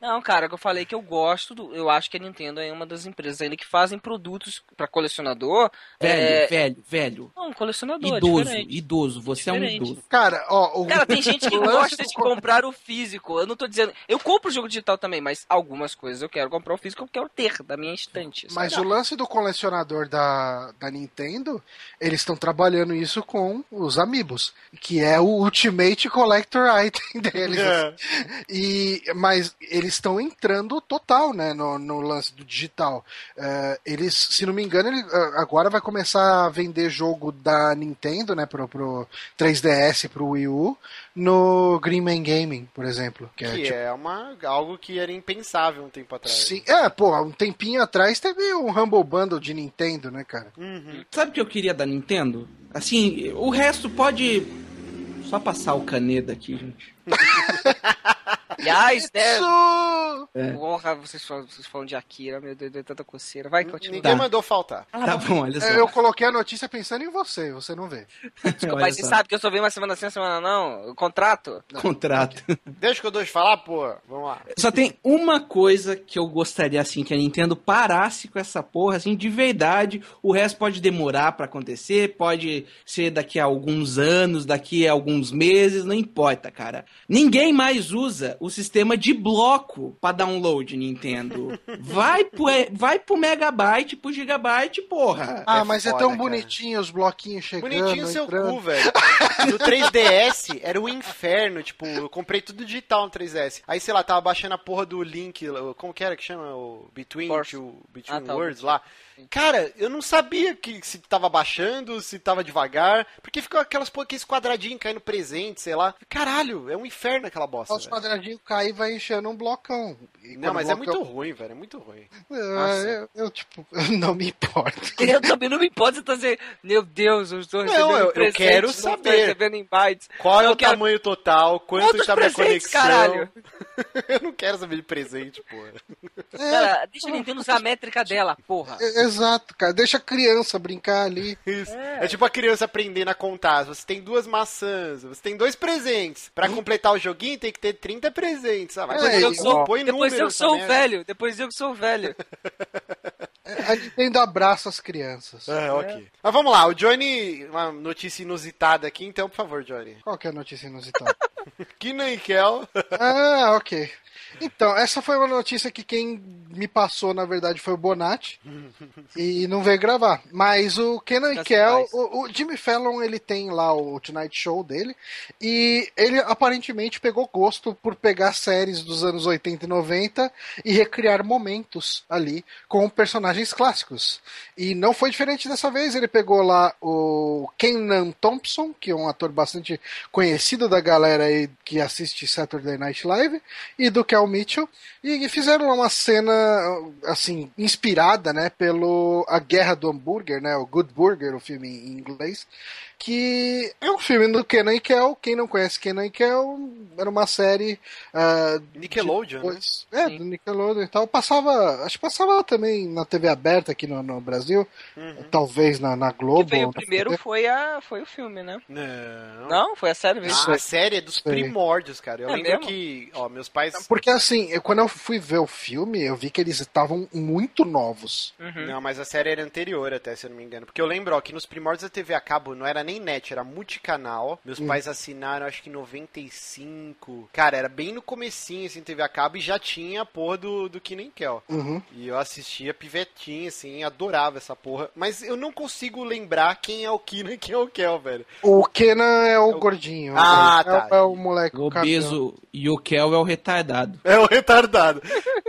Não, cara, que eu falei que eu gosto, do, eu acho que a Nintendo é uma das empresas ainda que fazem produtos pra colecionador. Velho, é... velho, velho. Não, colecionador, Idoso, diferente. idoso. Você é um Diferente. idoso. Cara, ó, o, Cara, tem gente que gosta de co- comprar o físico. Eu não tô dizendo. Eu compro o jogo digital também, mas algumas coisas eu quero comprar o físico, eu quero ter da minha estante. Mas o lance do colecionador da, da Nintendo, eles estão trabalhando isso com os Amiibos, que é o Ultimate Collector Item deles. É. E, mas eles estão entrando total, né, no, no lance do digital. É, eles, se não me engano, ele, agora vai começar a vender jogo da Nintendo, né, pro, pro 3DS, pro Wii U, no Green Man Gaming, por exemplo. Que, é, Que tipo, é uma, algo que era impensável um tempo atrás. Sim, é, pô, um tempinho atrás teve um Humble Bundle de Nintendo, né, cara? Uhum. Sabe o que eu queria da Nintendo? Assim, o resto pode. Só passar o caneda aqui, gente. Aliás, né? Isso! Porra, vocês falam, vocês falam de Akira, meu Deus, deu tanta coceira. Vai, continua. Ninguém Tá. mandou faltar. Tá bom, olha só. É, Eu coloquei a notícia pensando em você, você não vê. Desculpa, mas você sabe que eu só venho uma semana sim, uma semana não? O contrato? Contrato. Deixa que eu dou de falar, pô. Vamos lá. Só tem uma coisa que eu gostaria, assim, que a Nintendo parasse com essa porra, assim, de verdade. O resto pode demorar pra acontecer, pode ser daqui a alguns anos, daqui a alguns meses, não importa, cara. Ninguém mais usa o sistema de bloco pra download, Nintendo. Vai pro, é, vai pro megabyte, pro gigabyte, porra. Ah, É mas é foda, tão cara. bonitinho os bloquinhos chegando. Bonitinho seu entrando. cu, velho. No 3DS era um inferno, tipo, eu comprei tudo digital no 3DS. Aí, sei lá, tava baixando a porra do link, como que era que chama? O Between, two, between Ah, tá, o Words lá. Cara, eu não sabia que se tava baixando, se tava devagar, porque ficou aquelas aqueles quadradinhos caindo presente, sei lá. Caralho, é um inferno aquela bosta. Os quadradinhos caem e vai enchendo um blocão. E Não, mas o é blocão- muito ruim, velho, é muito ruim. Nossa. eu, eu, tipo, não me importo. Eu também não me importo você tá dizendo, meu Deus, eu estou Não, recebendo eu- eu presentes, quero não saber. recebendo em bytes. Qual é Eu o quero- tamanho total? Quanto está minha conexão? caralho? eu não quero saber de presente, porra. Cara, deixa a Nintendo usar a métrica dela, porra. É, Exato, cara. Deixa a criança brincar ali. Isso. É. tipo a criança aprendendo a contar. Você tem duas maçãs, você tem dois presentes. Pra completar o joguinho tem que ter 30 presentes. Ah, vai É, põe eu sou- põe Depois número eu que sou merda. velho, depois eu que sou o velho. A Nintendo abraça as crianças. É, ok. Mas vamos lá, o Johnny, uma notícia inusitada aqui, então, por favor, Johnny. Qual que é a notícia inusitada? Kina e Kel. ah, ok. Então, essa foi uma notícia que quem me passou, na verdade, foi o Bonatti. e não veio gravar. Mas o Kenan e Kel, nice. o, o Jimmy Fallon, ele tem lá o Tonight Show dele. E ele aparentemente pegou gosto por pegar séries dos anos 80 e 90 e recriar momentos ali com personagens clássicos. E não foi diferente dessa vez. Ele pegou lá o Kenan Thompson, que é um ator bastante conhecido da galera aí que assiste Saturday Night Live, e do Kel Mitchell, e fizeram lá uma cena assim inspirada, né, pelo A Guerra do Hambúrguer, né, o Good Burger, o filme em inglês, que é um filme do Kenan e Kel. Quem não conhece Kenan e Kel, era uma série ah, Nickelodeon, né? depois- É, Sim. do Nickelodeon e tal. Passava, acho que passava também na TV aberta aqui no, no Brasil, talvez na, na Globo. Veio na primeiro TV. foi, a, foi o filme, né? Não. Não, foi a série mesmo. Ah, a série é dos Sei. primórdios, cara. Eu É lembro mesmo? que, ó, meus pais. Porque assim, eu- quando eu fui ver o filme, eu vi que eles estavam muito novos. Uhum. Não, mas a série era anterior até, se eu não me engano. Porque eu lembro, ó, que nos primórdios da TV a cabo não era nem net, era multicanal. Meus Hum. pais assinaram, acho que em 95. Cara, era bem no comecinho, assim, TV a cabo e já tinha a porra do, do Kenan Kel. Uhum. E eu assistia pivetinho, assim, adorava essa porra. Mas eu não consigo lembrar quem é o Kenan e quem é o Kel, velho. O Kenan é o gordinho. Ah, o Kel tá. É o moleque O obeso e o Kel é o retardado. É o retardado.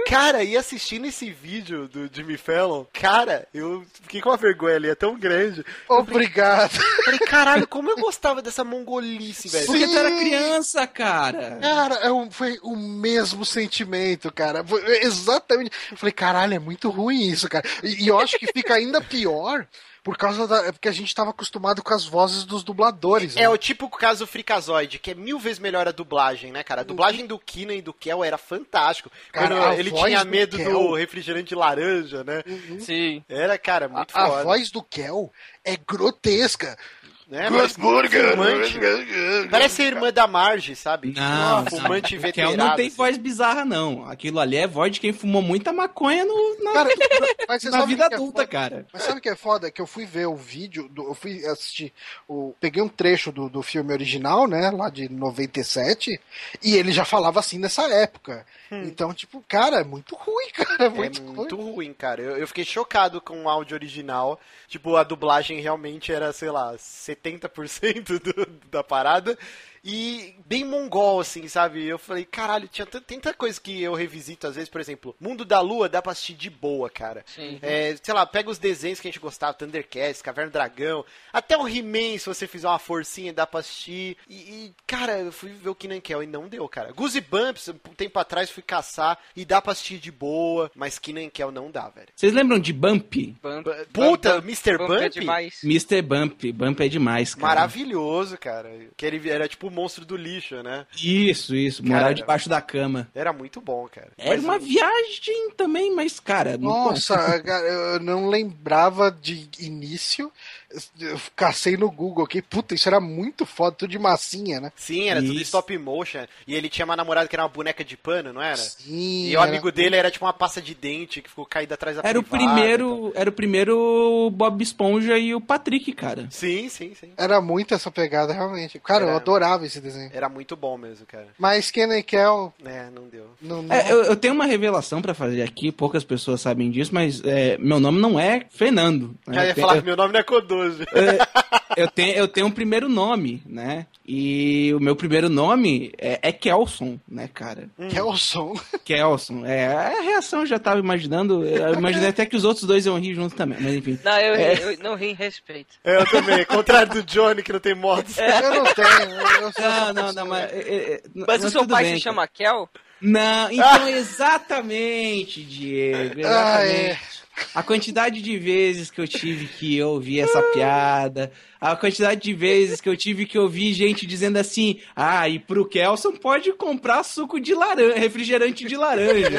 Cara, e assistindo esse vídeo do Jimmy Fallon, cara, eu fiquei com uma vergonha ali, é tão grande. Obrigado. Falei, caralho, como eu gostava dessa mongolice, velho. Porque tu era criança, cara. Cara, é um- foi o mesmo sentimento, cara. Foi exatamente. Eu falei, caralho, é muito ruim isso, cara. E, e eu acho que fica ainda pior por causa da. é Porque a gente tava acostumado com as vozes dos dubladores. É né? o típico caso Freakazoid, que é mil vezes melhor a dublagem, né, cara? A dublagem do Kina e do Kel era fantástico. Cara, Quando a ele tinha do medo Kel- do refrigerante laranja, né? Sim. Era, cara, muito A foda. voz do Kel é grotesca. Né? Parece fumante. Parece a irmã da Marge, sabe? Não, Tipo, fumante o Kel veterano. não tem assim. voz bizarra, não. Aquilo ali é voz de quem fumou muita maconha no, na, Cara, na vida é adulta, foda? cara. Mas sabe o que é foda? Que eu fui ver o vídeo, do- eu fui assistir, o, peguei um trecho do, do filme original, né, lá de 97, e ele já falava assim nessa época. Então, tipo, cara, é muito ruim, cara, é muito, é ruim. muito ruim, cara. Eu, eu fiquei chocado com o áudio original. Tipo, a dublagem realmente era, sei lá, 70% do, da parada. E bem mongol, assim, sabe? Eu falei, caralho, tinha tanta coisa que eu revisito às vezes, por exemplo, Mundo da Lua dá pra assistir de boa, cara. Sim. É, sei lá, pega os desenhos que a gente gostava, Thundercats, Caverna do Dragão, até o He-Man, se você fizer uma forcinha, dá pra assistir. E, e, cara, eu fui ver o Kinan Kel e não deu, cara. Goosey Bumps, um tempo atrás fui caçar e dá pra assistir de boa, mas Kinan Kel não dá, velho. Vocês lembram de Bump? Bump, Puta, Bump- Mr. Bump é Bump? demais. Mr. Bump. Bump é demais, cara. Maravilhoso, cara. Que ele era tipo monstro do lixo, né? Isso, isso. Morar Cara, debaixo da cama. Era muito bom, cara. Era Mas, uma viagem também, mas, cara... não- Nossa, cara, eu não lembrava de início. Eu cacei no Google aqui. Puta, isso era muito foda, tudo de massinha, né? Sim, era tudo Isso. stop motion. E ele tinha uma namorada que era uma boneca de pano, não era? Sim. E o era- amigo dele era tipo uma pasta de dente que ficou caída atrás da Era o privada, primeiro, era o primeiro Bob Esponja e o Patrick, cara. Sim, sim, sim. Era muito essa pegada, realmente. Cara, eu Era. adorava adorava esse desenho. Era muito bom mesmo, cara. Mas Kenan e Kel É, não deu. não, não- É, eu, eu tenho uma revelação pra fazer aqui, poucas pessoas sabem disso, mas é, meu nome não é Fernando. né? Já ia Eu tenho- falar que meu nome não é Kodoji. eu tenho, eu tenho um primeiro nome, né? E o meu primeiro nome é, é Kelson, né, cara? Kelson. Kelson. É, a reação eu já tava imaginando. Eu imaginei até que os outros dois iam rir junto também, mas enfim. Não, eu, É. eu não ri em respeito. É, eu também. Contrário do Johnny, que não tem modos. Eu não tenho. Eu, Não, não, não, mas. é, é, Mas o seu pai bem, se cara. chama Kel? Não, então exatamente, Diego. Ah, Exatamente. é. A quantidade de vezes que eu tive que ouvir essa piada, a quantidade de vezes que eu tive que ouvir gente dizendo assim: ah, e pro Kelson pode comprar suco de laranja, refrigerante de laranja.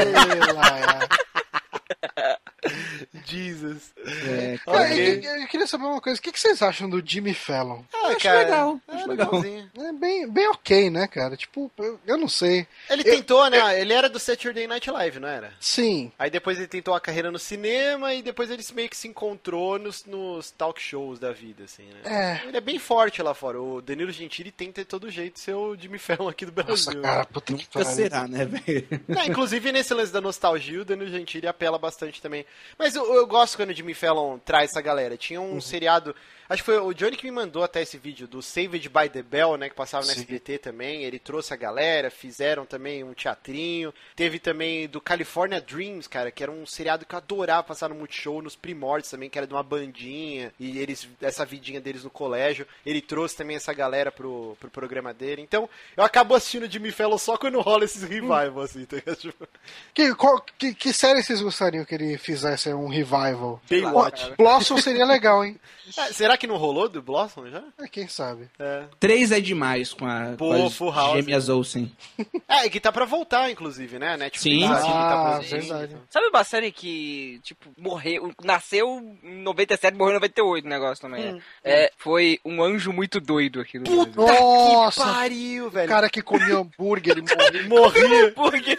É. Jesus. É, Cara, Ok. eu, eu queria saber uma coisa. O que que vocês acham do Jimmy Fallon? Ah, acho legal, é acho legal. legalzinho. É bem, bem ok, né, cara? Tipo, eu, eu não sei. Ele tentou, né? Ele era do Saturday Night Live, não era? Sim. Aí depois ele tentou a carreira no cinema e depois ele meio que se encontrou nos, nos talk shows da vida, assim, né? É. Ele é bem forte lá fora. O Danilo Gentili tenta de todo jeito ser o Jimmy Fallon aqui do Nossa, Brasil. cara, puta que será, né, velho? Não, inclusive nesse lance da nostalgia, o Danilo Gentili apela bastante também. Mas eu, eu gosto quando o Jimmy Fallon traz essa galera. Tinha um seriado. Acho que foi o Johnny que me mandou até esse vídeo do Saved by the Bell, né? Que passava no Sim. SBT também. Ele trouxe a galera, fizeram também um teatrinho. Teve também do California Dreams, cara, que era um seriado que eu adorava passar no Multishow, nos primórdios também, que era de uma bandinha. E eles, essa vidinha deles no colégio. Ele trouxe também essa galera pro, pro programa dele. Então, eu acabo assistindo Jimmy Fallon só quando rola esses revival, assim, tá? Tipo, Que, qual- que, que série vocês gostariam que ele fizesse um revival? Baywatch. Blossom seria legal, hein? Ah, será que não rolou do Blossom já? É, quem sabe? É. Três é demais com, a, Pô, com as Full House. gêmeas Olsen. É, e que tá pra voltar, inclusive, né? A Netflix Sim. tá, tá Ah, verdade. Sabe uma série que, tipo, morreu, nasceu em 97, morreu em 98 o negócio também, né? É, foi um anjo muito doido aqui no Brasil. Nossa! Que pariu, O velho. cara que comia hambúrguer, ele morreu. Morria. Porque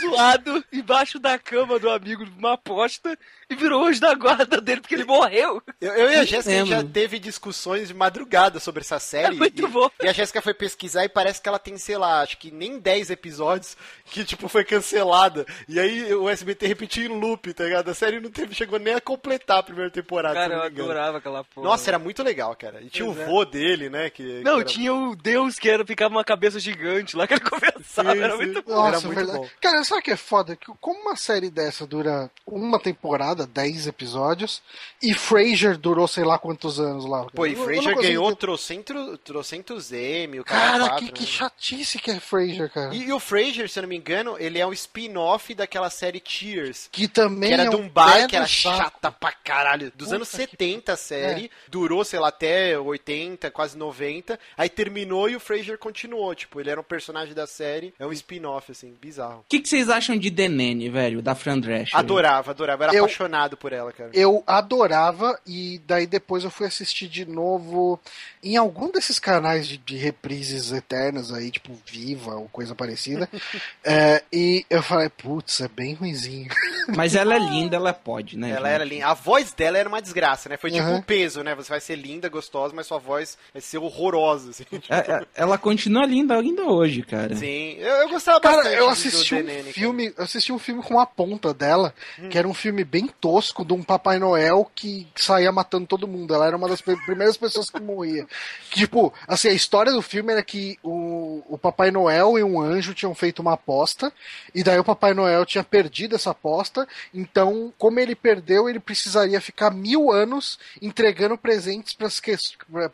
zoado embaixo da cama do amigo numa aposta e virou anjo da guarda dele porque ele morreu. Eu, eu e a Jéssica a gente já. Teve discussões de madrugada sobre essa série. É muito e, bom. E a Jéssica foi pesquisar e parece que ela tem, sei lá, acho que nem 10 episódios que, tipo, foi cancelada. E aí o SBT repetiu em loop, tá ligado? A série não teve, chegou nem a completar a primeira temporada. Cara, eu adorava aquela porra. Nossa, era muito legal, cara. E tinha Pois o é. vô dele, né? Que, Não, que era- tinha o Deus que era, ficava uma cabeça gigante lá que ele conversava, Sim, era sim. muito bom. Era Nossa, muito verdade. bom. Cara, sabe o que é foda? Que como uma série dessa dura uma temporada, 10 episódios, e Frasier durou sei lá quantos anos lá. Pô, e consigo ganhou entender. trocentos, trocentos M, o cara. Cara, quatro, que, que né? chatice que é Frasier, cara. E, e o Frasier, se eu não me engano, ele é um spin-off daquela série Cheers. Que também Que era é de um bar que era saco. chata pra caralho. Dos Puta anos que 70 a série. É. Durou, sei lá, até 80, quase 90. Aí terminou e o Frasier continuou. Tipo, ele era um personagem da série. É um spin-off, assim, bizarro. O que, que vocês acham de The Nanny, velho? Da Fran Drescher? Adorava, adorava. Era Eu- apaixonado por ela, cara. Eu adorava e daí depois eu fui assistir de novo em algum desses canais de, de reprises eternas aí, tipo Viva ou coisa parecida. É, e eu falei, putz, é bem ruinzinho. Mas ela é linda, ela pode, né? Ela gente? era linda. A voz dela era uma desgraça, né? Foi tipo Uhum. um peso, né? Você vai ser linda, gostosa, mas sua voz vai ser horrorosa, assim. Tipo, É, é, ela continua linda ainda hoje, cara. Sim. Eu, eu gostava bastante Cara, eu do- assisti do um Nanny, cara. filme, eu assisti um filme com a ponta dela, Hum. que era um filme bem tosco de um Papai Noel que saía matando todo mundo. Ela era uma das primeiras pessoas que morria. Que, tipo, assim, a história do filme era que o, o Papai Noel e um anjo tinham feito uma aposta, e daí o Papai Noel tinha perdido essa aposta, então, como ele perdeu, ele precisaria ficar mil anos entregando presentes para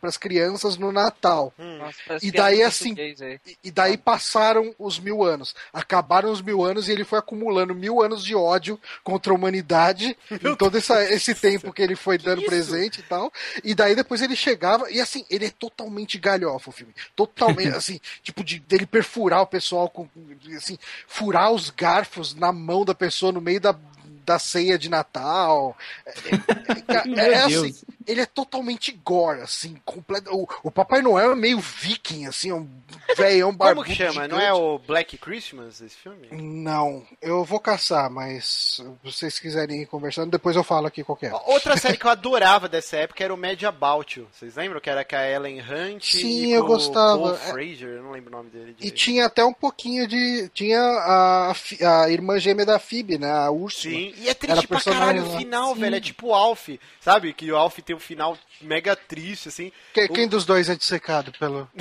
as crianças no Natal. Nossa, parece E é daí, assim. E- E daí passaram os mil anos. Acabaram os mil anos e ele foi acumulando mil anos de ódio contra a humanidade em todo essa- esse tempo que ele foi dando presente e tal. E daí depois ele chegava, e assim, ele é totalmente galhofa o filme. Totalmente, assim, tipo, de, dele perfurar o pessoal com. Assim, furar os garfos na mão da pessoa no meio da. Da ceia de Natal. É, é- é- é assim. Ele é totalmente gore, assim, completo. O, o Papai Noel é meio viking, assim, é um velhão barbudo. Como que chama? gigante. Não é o Black Christmas esse filme? Não, eu vou caçar, mas se vocês quiserem ir conversando, depois eu falo aqui qual que é. Outra série que eu adorava dessa época era o Mad About You. Vocês lembram que era com a Ellen Hunt Sim, e eu gostava. o Paul É- Fraser, eu não lembro o nome dele. E direito. tinha até um pouquinho de. Tinha a, a irmã gêmea da Phoebe, né? A Úrsula. Sim, e é triste pra caralho o final, Sim. velho. É tipo o Alf, sabe? Que o Alf tem um final mega triste, assim. Que- Quem dos dois é dissecado pelo.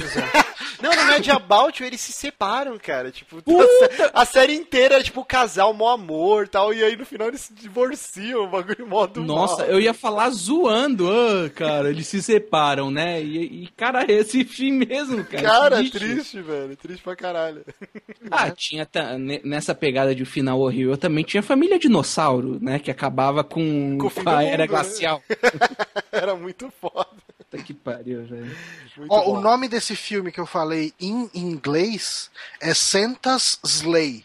Não, no Mad About eles se separam, cara. Tipo, a, sé- a série inteira é tipo casal, mó amor e tal. E aí no final eles se divorciam, o bagulho mó do Nossa, mal. eu ia falar zoando, ah, cara, eles se separam, né? E, e, cara, é esse fim mesmo, cara. Cara, triste. triste, velho. Triste pra caralho. Ah, tinha nessa pegada de final horrível também tinha família dinossauro, né? Que acabava com, Com com a era mundo, né? glacial. Era muito foda. Puta que pariu, velho. Muito Ó, o nome desse filme que eu falei em inglês é Santa's Slay.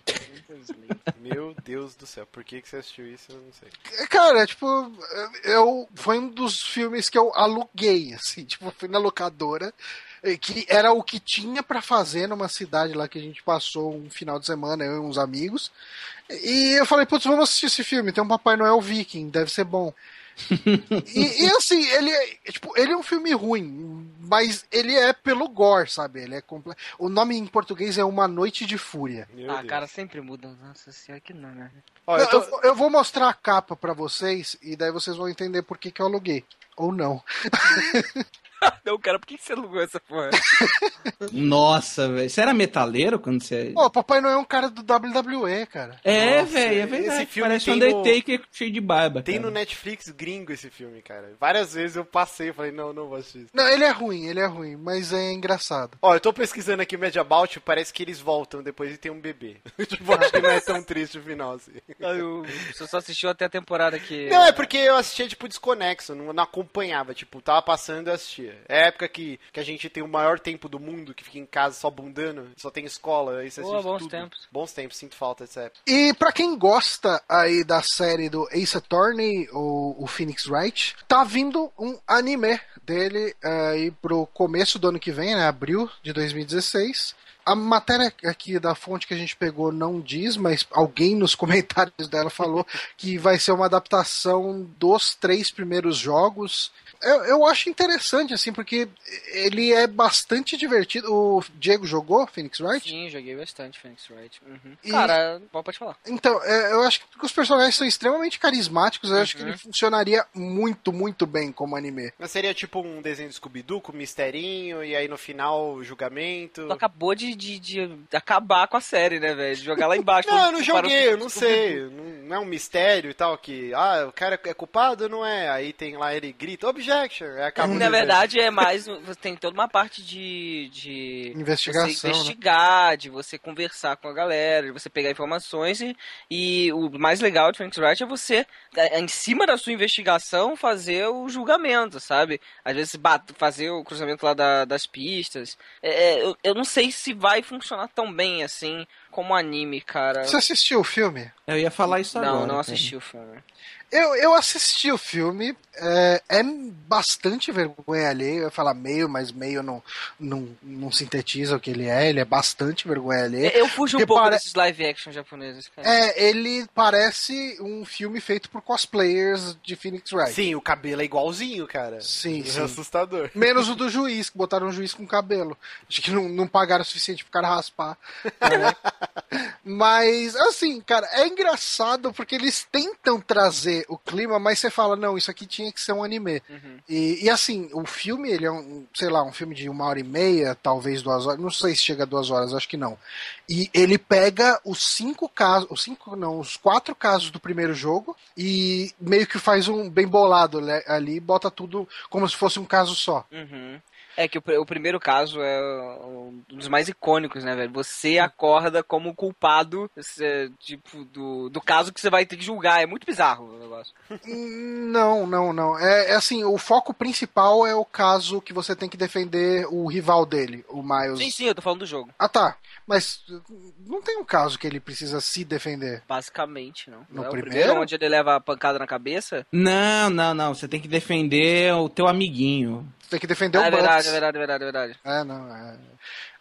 Meu Deus do céu, por que, que você assistiu isso? Eu não sei. Cara, tipo, eu foi um dos filmes que eu aluguei, assim, tipo, fui na locadora, eh, que era o que tinha pra fazer numa cidade lá que a gente passou um final de semana, eu e uns amigos. E eu falei, putz, vamos assistir esse filme, tem um Papai Noel Viking, deve ser bom. e, e, assim, ele é, tipo, ele é um filme ruim, mas ele é pelo gore, sabe? Ele é comple... O nome em português é Uma Noite de Fúria. Meu Ah, Deus. cara, sempre muda. Nossa senhora, que não, né? Ó, Não, eu tô- eu, vou- eu vou mostrar a capa pra vocês e daí vocês vão entender por que, que eu aluguei. Ou não. Não, cara, por que você alugou essa porra? Nossa, velho. Você era metaleiro quando você. Pô, Papai Noel é um cara do WWE, cara. É, velho, é esse verdade. filme Parece tem um no- Undertaker cheio de barba. Tem cara. no Netflix gringo esse filme, cara. Várias vezes eu passei e falei, não, não vou assistir. isso. Não, ele é ruim, ele é ruim, mas é engraçado. Ó, eu tô pesquisando aqui Mad About, You, parece que eles voltam depois e tem um bebê. tipo, acho que não é tão triste o final, assim. Ah, eu- Você só assistiu até a temporada que. Não, é porque eu assistia, tipo, desconexo, não, não acompanhava, tipo, tava passando e eu É a época que, que a gente tem o maior tempo do mundo, que fica em casa só bundando, só tem escola, aí você Boa, bons tudo. tempos. Bons tempos, sinto falta dessa época. E pra quem gosta aí da série do Ace Attorney, ou o Phoenix Wright, tá vindo um anime dele aí pro começo do ano que vem, né? Abril de 2016. A matéria aqui da fonte que a gente pegou não diz, mas alguém nos comentários dela falou que vai ser uma adaptação dos três primeiros jogos. Eu, eu acho interessante, assim, porque ele é bastante divertido. O Diego jogou Phoenix Wright? Sim, joguei bastante Phoenix Wright. Uhum. E- Cara, pode falar. Então, é, eu acho que os personagens são extremamente carismáticos. Eu acho que ele funcionaria muito, muito bem como anime. Mas seria tipo um desenho do Scooby-Doo com misterinho, e aí no final o julgamento. Tu acabou de, de, de acabar com a série, né, velho? De jogar lá embaixo. Não, eu não joguei, eu não sei. Não não é um mistério e tal, que, ah, o cara é culpado? Não é. Aí tem lá, ele grita, objection. Aí acaba o Na verdade, é mais. Você tem toda uma parte de. de Investigação, Você né? investigar, de você conversar com a galera, de você pegar informações. E, e o mais legal de Phoenix Wright é você, é, em cima da sua investigação, fazer o julgamento, sabe? Às vezes bate- fazer o cruzamento lá da- das pistas. É, é, eu, eu não sei se vai funcionar tão bem assim como anime, cara. Você assistiu o filme? Eu ia falar isso agora. Não, não assisti o filme. Eu, eu assisti o filme, é, é bastante vergonha alheia, eu ia falar meio, mas meio não, não, não sintetiza o que ele é, ele é bastante vergonha alheia. Eu fujo um pouco pare- desses live action japoneses, cara. É, ele parece um filme feito por cosplayers de Phoenix Wright. Sim, o cabelo é igualzinho, cara. Sim, É sim. assustador. Menos o do juiz, que botaram um juiz com cabelo. Acho que não, não pagaram o suficiente pro cara raspar. É. Mas, assim, cara, é engraçado porque eles tentam trazer o clima, mas você fala, não, isso aqui tinha que ser um anime. E, e, assim, o filme, ele é um, sei lá, um filme de uma hora e meia, talvez duas horas, não sei se chega a duas horas, acho que não. E ele pega os cinco casos, os cinco, não, os quatro casos do primeiro jogo e meio que faz um bem bolado né, ali, bota tudo como se fosse um caso só. Uhum. É que o, o primeiro caso é um dos mais icônicos, né, velho? Você acorda como culpado, você, tipo, do, do caso que você vai ter que julgar. É muito bizarro o negócio. negócio. Não, não, não. É, é assim, o foco principal é o caso que você tem que defender o rival dele, o Miles. Sim, sim, eu tô falando do jogo. Ah, tá. Mas não tem um caso que ele precisa se defender. Basicamente, não. No Não é o primeiro? onde ele leva a pancada na cabeça? Não, não, não. Você tem que defender o teu amiguinho. Você tem que defender Ah, o é verdade, é verdade, é verdade, é verdade. É, não, é.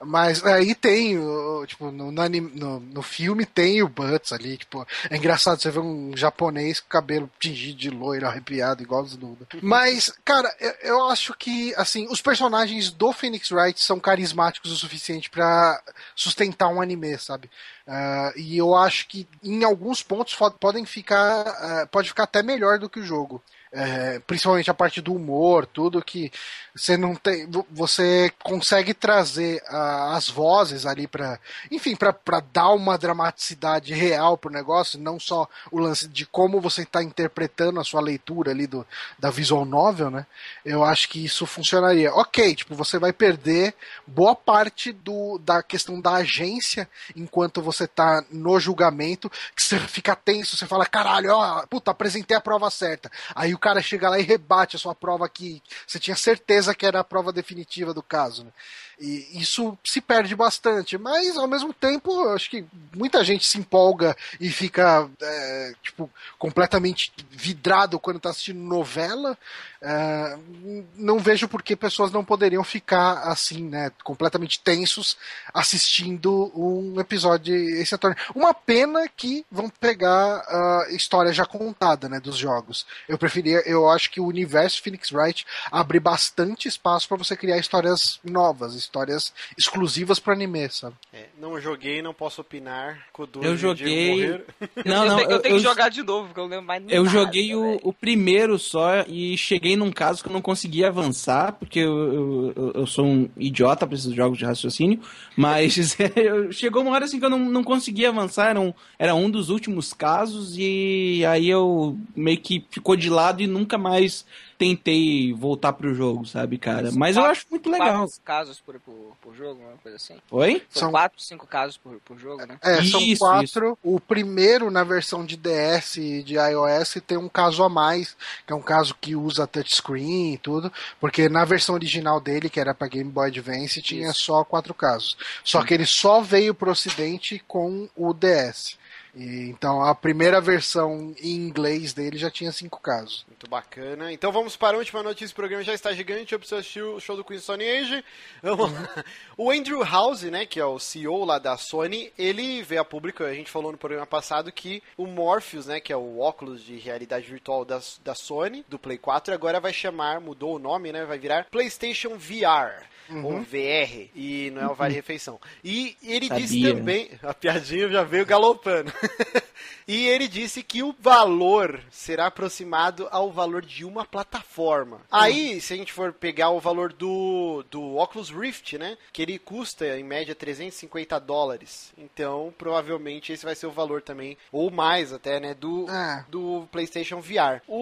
Mas aí tem, o- tipo, no, no, no- filme tem o Butts ali, tipo, é engraçado você ver um japonês com cabelo tingido de loiro, arrepiado, igual os Duda. Mas, cara, eu, eu acho que, assim, os personagens do Phoenix Wright são carismáticos o suficiente pra sustentar um anime, sabe? Ah, e eu acho que em alguns pontos podem ficar, ah, pode ficar até melhor do que o jogo. É, principalmente a parte do humor, tudo que você não tem, vo- você consegue trazer ah, as vozes ali para, enfim, para dar uma dramaticidade real pro negócio, não só o lance de como você está interpretando a sua leitura ali do da visual novel, né? Eu acho que isso funcionaria. Ok, tipo, você vai perder boa parte do, da questão da agência enquanto você tá no julgamento, que você fica tenso, você fala, caralho, ó, puta, apresentei a prova certa. Aí o cara chega lá e rebate a sua prova que você tinha certeza que era a prova definitiva do caso, né? E isso se perde bastante, mas ao mesmo tempo, acho que muita gente se empolga e fica, é, tipo, completamente vidrado quando tá assistindo novela. É, não vejo por que pessoas não poderiam ficar assim, né, completamente tensos assistindo um episódio Ace Attorney. Uma pena que vão pegar a história já contada, né, dos jogos. Eu preferia, eu acho que o universo Phoenix Wright abre bastante espaço para você criar histórias novas, histórias exclusivas para anime, sabe? É, não joguei, não posso opinar. Eu joguei-. Não, eu, não, tenho, eu eu, tenho eu- que jogar de novo, porque eu não lembro mais Eu nada, joguei o, velho. o primeiro só e cheguei num caso que eu não consegui avançar, porque eu, eu, eu sou um idiota para esses jogos de raciocínio, mas eu- chegou uma hora assim que eu não, não conseguia avançar, era um, era um dos últimos casos, e aí eu meio que ficou de lado e nunca mais tentei voltar pro jogo, sabe, cara? Mas eu Quatro- acho muito legal. Quatro casos por, por, por jogo, uma coisa assim. Oi? São, São- quatro, cinco casos por, por jogo, né? É, são Isso, quatro. O primeiro, na versão de DS e de iOS, tem um caso a mais, que é um caso que usa touchscreen e tudo, porque na versão original dele, que era para Game Boy Advance, tinha só quatro casos. Só que ele só veio pro ocidente com o DS. Então a primeira versão em inglês dele já tinha cinco casos. Muito bacana. Então vamos para a última notícia. O programa já está gigante. Eu preciso assistir o show do Queen Stone Age. O Andrew House, né, que é o CEO lá da Sony, ele veio a público. A gente falou no programa passado que o Morpheus, né, que é o óculos de realidade virtual da, da Sony, do Play 4, agora vai chamar, mudou o nome, né, vai virar PlayStation VR. Ou VR, e não é o Vale Refeição. E ele disse Sabia. também, a piadinha já veio galopando. e ele disse que o valor será aproximado ao valor de uma plataforma. Aí, se a gente for pegar o valor do, do Oculus Rift, né? Que ele custa em média 350 dólares. Então, provavelmente esse vai ser o valor também, ou mais até, né? Do, É. do PlayStation VR. O,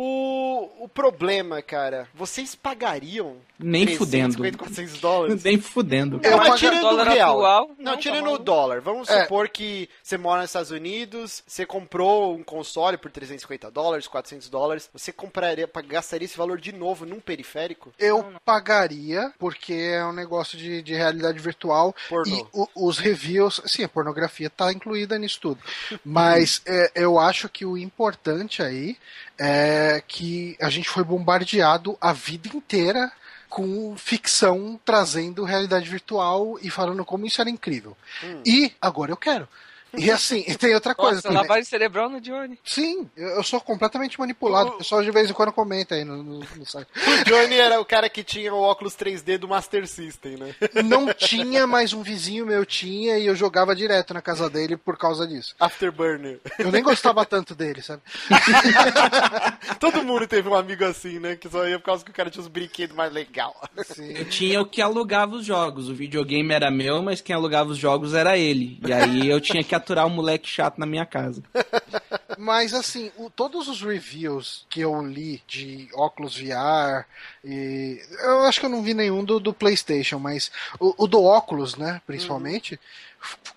o problema, cara, vocês pagariam Nem 350, 400 dólares? Nem fudendo. Não, mas tirando o dólar real. atual, não, não, tirando tá o dólar. Vamos É. supor que você mora nos Estados Unidos, você comprou um console por 350 dólares, 400 dólares, você compraria, gastaria esse valor de novo num periférico? Eu pagaria, porque é um negócio de, de realidade virtual. Pornô. E o- os reviews, sim, a pornografia tá incluída nisso tudo. Mas é, eu acho que o importante aí é que a gente foi bombardeado a vida inteira com ficção trazendo realidade virtual e falando como isso era incrível. E agora eu quero. E assim, e tem outra coisa Nossa, também. lavagem cerebral no Johnny. Sim, eu eu sou completamente manipulado. O pessoal de vez em quando comenta aí no, no- no site. O Johnny era o cara que tinha o óculos 3D do Master System, né? Não tinha, mas um vizinho meu tinha e eu jogava direto na casa dele por causa disso. Afterburner. Eu nem gostava tanto dele, sabe? Todo mundo teve um amigo assim, né? Que só ia por causa que o cara tinha os brinquedos mais legal. Sim. Eu tinha o que alugava os jogos. O videogame era meu, mas quem alugava os jogos era ele. E aí eu tinha que aturar o moleque chato na minha casa. Mas assim, o- todos os reviews que eu li de óculos VR, e eu acho que eu não vi nenhum do, do PlayStation, mas o, o do óculos, né, principalmente,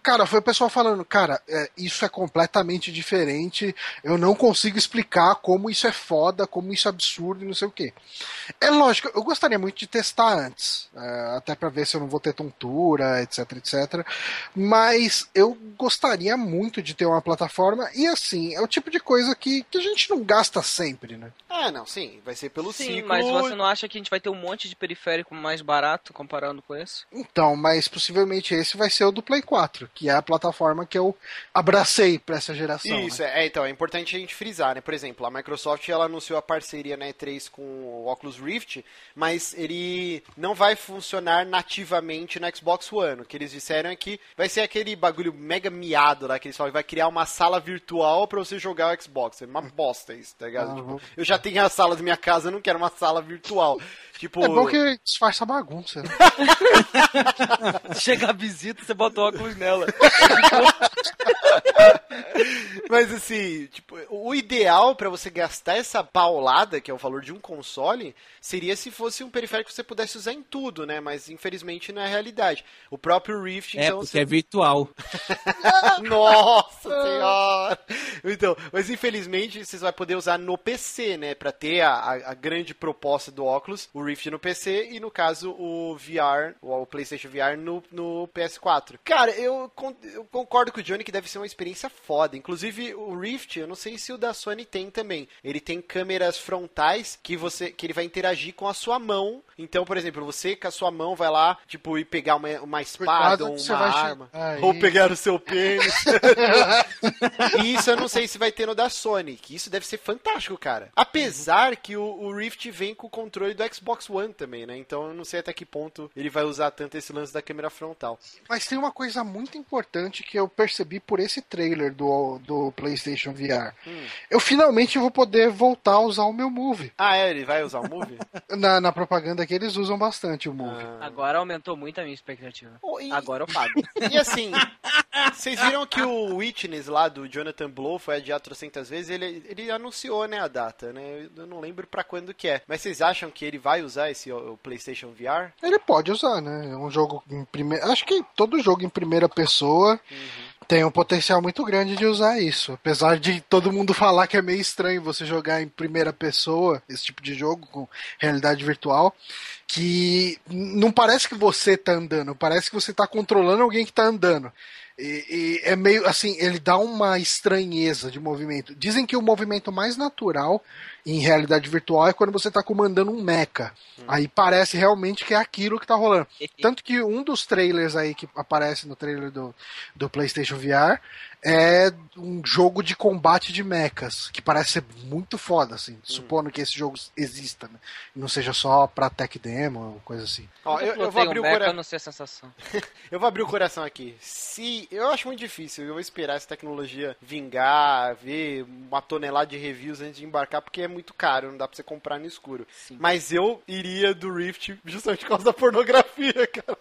Cara, foi o pessoal falando, cara, é, isso é completamente diferente, eu não consigo explicar como isso é foda, como isso é absurdo e não sei o que. É lógico, eu gostaria muito de testar antes, é, até para ver se eu não vou ter tontura, etc, etc. Mas eu gostaria muito de ter uma plataforma, e assim, é o tipo de coisa que, que a gente não gasta sempre, né? Ah, não, sim, vai ser pelo Sim, ciclo. mas você não acha que a gente vai ter um monte de periférico mais barato comparando com esse? Então, mas possivelmente esse vai ser o do Play 4, que é a plataforma que eu abracei pra essa geração. Isso, né? é, então, é importante a gente frisar, né? Por exemplo, a Microsoft ela anunciou a parceria na E3 com o Oculus Rift, mas ele não vai funcionar nativamente no Xbox One. O que eles disseram é que vai ser aquele bagulho mega miado lá que eles falam, vai criar uma sala virtual pra você jogar o Xbox. É uma bosta isso, tá ligado? Uhum. Tipo, eu já tenho a sala da minha casa, eu não quero uma sala virtual. Tipo, É bom que disfarça a bagunça. Né? Chega a visita, você bota o óculos nela. Mas assim, tipo, o ideal pra você gastar essa paulada, que é o valor de um console, seria se fosse um periférico que você pudesse usar em tudo, né? Mas infelizmente não é a realidade. O próprio Rift, É, então. porque é virtual. Nossa senhora! Então, mas infelizmente você vai poder usar no PC, né? Pra ter a, a- a grande proposta do óculos, o Rift no PC e no caso o VR, o PlayStation VR no, no PS4. Cara, eu, con- eu concordo com o Johnny que deve ser uma experiência foda. Inclusive o Rift, eu não sei se o da Sony tem também. Ele tem câmeras frontais que você que ele vai interagir com a sua mão. Então, por exemplo, você com a sua mão vai lá, tipo, e pegar uma, uma espada ou uma vai arma. Ou pegar o seu pênis. E isso eu não sei se vai ter no da Sony, que isso deve ser fantástico, cara. Apesar que o, o Rift vem com o controle do Xbox One também, né? Então eu não sei até que ponto ele vai usar tanto esse lance da câmera frontal. Mas tem uma coisa muito importante que eu percebi por esse trailer do, do PlayStation VR. Hum. Eu finalmente vou poder voltar a usar o meu Move. Ah, é? Ele vai usar o Move? Na, na propaganda que eles usam bastante o Move. Ah. Agora aumentou muito a minha expectativa. Oh, e, Agora eu pago. e assim, vocês viram que o Witness lá do Jonathan Blow foi adiado trocentas vezes, ele, ele anunciou, né, a data, né? Eu não lembro pra quando que é. Mas vocês acham que ele vai usar esse o, o PlayStation VR? Ele pode usar, né? É um jogo em primeira. Acho que todo jogo em primeira pessoa tem um potencial muito grande de usar isso. Apesar de todo mundo falar que é meio estranho você jogar em primeira pessoa esse tipo de jogo com realidade virtual. Que não parece que você tá andando, parece que você tá controlando alguém que tá andando. E, e é meio assim, ele dá uma estranheza de movimento. Dizem que o movimento mais natural em realidade virtual é quando você tá comandando um mecha. Aí parece realmente que é aquilo que tá rolando. Tanto que um dos trailers aí que aparece no trailer do, do PlayStation VR é um jogo de combate de mechas, que parece ser muito foda, assim. Supondo que esse jogo exista, né? E não seja só pra tech demo ou coisa assim. Ó, eu, eu vou Plotei abrir um o coração. eu não sei a sensação. Eu vou abrir o coração aqui. Se eu acho muito difícil, eu vou esperar essa tecnologia vingar, ver uma tonelada de reviews antes de embarcar, porque é muito caro, não dá pra você comprar no escuro. Sim. Mas eu iria do Rift justamente por causa da pornografia, cara.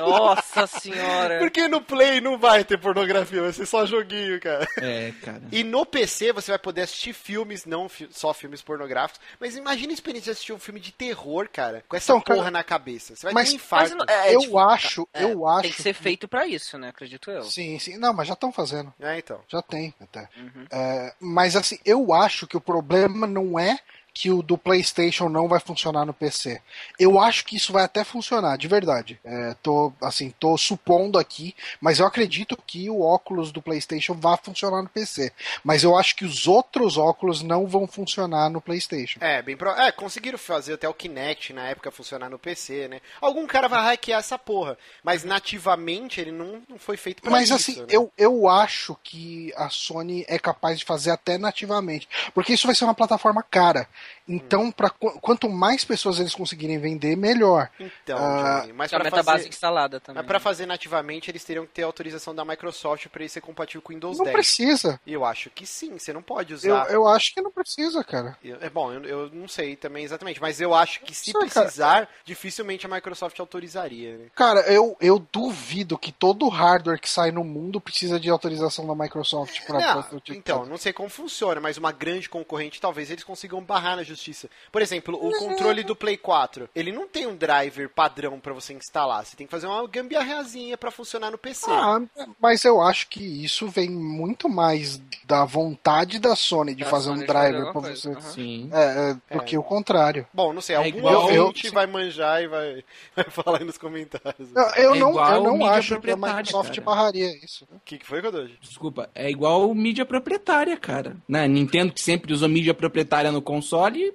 Nossa senhora. Porque no Play não vai ter pornografia, vai ser só joguinho, cara. É, cara. E no PC você vai poder assistir filmes, não fi- só filmes pornográficos, mas imagina a experiência de assistir um filme de terror, cara, com essa Então, cara, porra na cabeça. Você vai mas- ter um infarto. Mas não- é, eu tipo, acho, é, eu acho. Tem que ser feito pra isso, né? Acredito eu. Sim, sim. Não, mas já estão fazendo. É, então. Já tem, até. Uhum. É, mas assim, eu acho que o problema não é que o do PlayStation não vai funcionar no PC. Eu acho que isso vai até funcionar, de verdade. É, tô, assim, tô supondo aqui, mas eu acredito que o óculos do PlayStation vai funcionar no PC. Mas eu acho que os outros óculos não vão funcionar no PlayStation. É, bem pro... É, conseguiram fazer até o Kinect na época funcionar no PC, né? Algum cara vai hackear essa porra, mas nativamente ele não, não foi feito pra Mas isso, assim, né? eu, eu acho que a Sony é capaz de fazer até nativamente. Porque isso vai ser uma plataforma cara. Então, pra, qu- quanto mais pessoas eles conseguirem vender, melhor. Então, Ah, Johnny, mas pra Ferramenta fazer... base instalada também. Mas pra fazer nativamente, eles teriam que ter autorização da Microsoft pra ele ser compatível com o Windows Não 10. precisa. E eu acho que sim, você não pode Eu, usar. eu acho que não precisa, cara. Eu- É bom, eu, eu não sei também exatamente, mas eu acho que se Sei, cara. precisar, dificilmente a Microsoft autorizaria, né? Cara, eu, eu duvido que todo hardware que sai no mundo precisa de autorização da Microsoft pra, Não, pra utilizado. então, não sei como funciona, mas uma grande concorrente talvez eles consigam barrar na justiça. Por exemplo, o controle do Play 4, ele não tem um driver padrão pra você instalar. Você tem que fazer uma gambiarrazinha pra funcionar no PC. Ah, mas eu acho que isso vem muito mais da vontade da Sony de Da fazer Sony um driver coisa, você. aham. Sim. É, é, do que o contrário. Bom, não sei, É algum igual- ouvinte eu- vai manjar e vai, vai falar aí nos comentários. Eu, eu É não, igual eu não acho que a Microsoft cara. barraria isso. né? O que, que foi, Kodoji? Desculpa, é igual mídia proprietária, cara. Né? Nintendo que sempre usou mídia proprietária no console,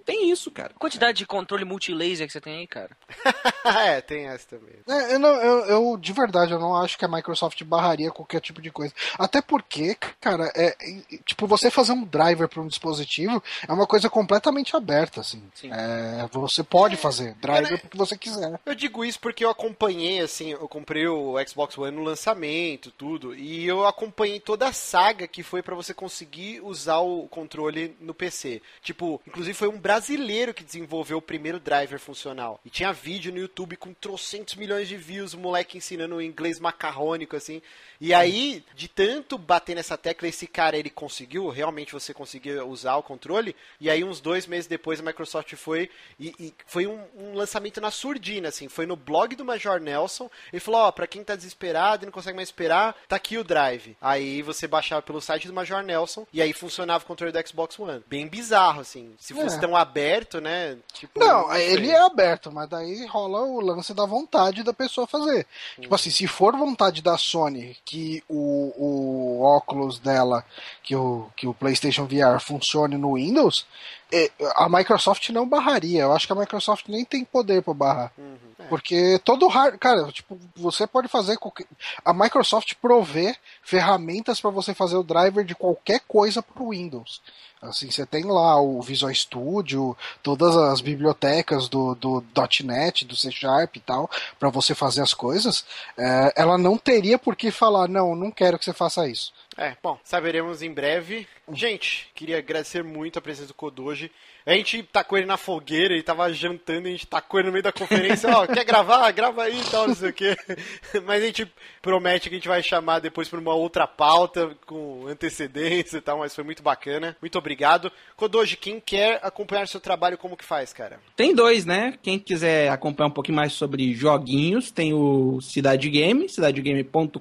tem isso, cara. Quantidade de controle multilaser que você tem aí, cara. é, tem essa também. É, eu, não- eu- eu, de verdade, eu não acho que a Microsoft barraria qualquer tipo de coisa. Até porque, cara, é, é, tipo, você fazer um driver para um dispositivo é uma coisa completamente aberta, assim. Sim. É, você pode fazer driver porque você quiser. Eu digo isso porque eu acompanhei, assim, eu comprei o Xbox One no lançamento, tudo, e eu acompanhei toda a saga que foi pra você conseguir usar o controle no PC. Tipo, inclusive foi um brasileiro que desenvolveu o primeiro driver funcional. E tinha vídeo no YouTube com trocentos milhões de views, o moleque ensinando o inglês macarrônico, assim. E aí, de tanto bater nessa tecla, esse cara ele conseguiu, realmente você conseguiu usar o controle, e aí uns dois meses depois a Microsoft foi, e, e foi um, um lançamento na surdina, assim, foi no blog do Major Nelson, ele falou, ó, pra quem tá desesperado e não consegue mais esperar, tá aqui o Drive. Aí você baixava pelo site do Major Nelson, e aí funcionava o controle do Xbox One. Bem bizarro, assim, se É. tão aberto, né, tipo... Não, sei. ele é aberto, mas daí rola o lance da vontade da pessoa fazer. Tipo assim, se for vontade da Sony que o, o óculos dela, que o, que o PlayStation VR funcione no Windows, é, a Microsoft não barraria. Eu acho que a Microsoft nem tem poder pra barrar. Uhum, é. Porque todo hard, cara, tipo, você pode fazer qualquer... a Microsoft provê ferramentas para você fazer o driver de qualquer coisa pro Windows. Assim, você tem lá o Visual Studio, todas as bibliotecas do, do .NET, do C Sharp e tal, para você fazer as coisas. É, ela não teria por que falar, não, não quero que você faça isso. É, bom, saberemos em breve. Gente, queria agradecer muito a presença do Kodoji. A gente tacou ele na fogueira, ele tava jantando, a gente tacou ele no meio da conferência, ó, quer gravar? Grava aí e tal, não sei o quê. Mas a gente promete que a gente vai chamar depois por uma outra pauta, com antecedência e tal, mas foi muito bacana. Muito obrigado. Kodoji, quem quer acompanhar seu trabalho, como que faz, cara? Tem dois, né? Quem quiser acompanhar um pouquinho mais sobre joguinhos, tem o Cidade Game, cidadegame.com.br,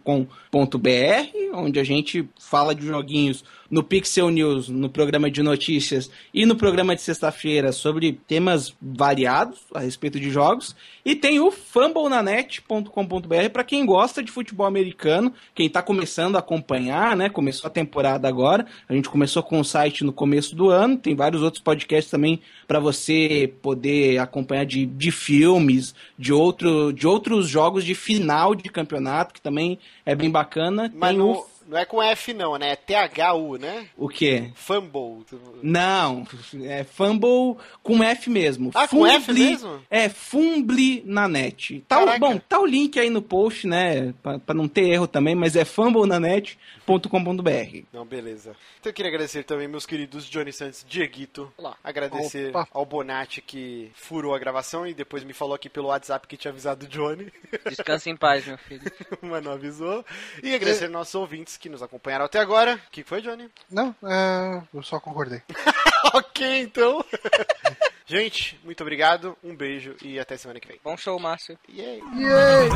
onde a gente fala de joguinhos no Pixel News, no programa de notícias e no programa de sexta-feira sobre temas variados a respeito de jogos. E tem o fumblenanet.com.br para quem gosta de futebol americano, quem está começando a acompanhar, né? Começou a temporada agora. A gente começou com o site no começo do ano, tem vários outros podcasts também para você poder acompanhar de, de filmes, de, outro, de outros jogos de final de campeonato, que também é bem bacana. Mas tem o, não é com F não, né? É T-H-U, né? o quê? Fumble. Não, é Fumble com F mesmo. Ah, com F Fumble- mesmo? É, Fumble na net. Tá, Caraca. bom, tá o link aí no post, né? Pra, pra não ter erro também, mas é fumblenanet.com.br. Não, beleza. Então eu queria agradecer também meus queridos Johnny Santos, Dieguito. Olá. Agradecer Opa. ao Bonatti que furou a gravação e depois me falou aqui pelo WhatsApp que tinha avisado o Johnny, Descansa em paz, meu filho. mas não avisou. E agradecer aos nossos ouvintes que nos acompanharam até agora. O que foi, Johnny? Não, é, eu só concordei. ok, então. Gente, muito obrigado, um beijo e até semana que vem. Bom show, Márcio. Yay! Yay!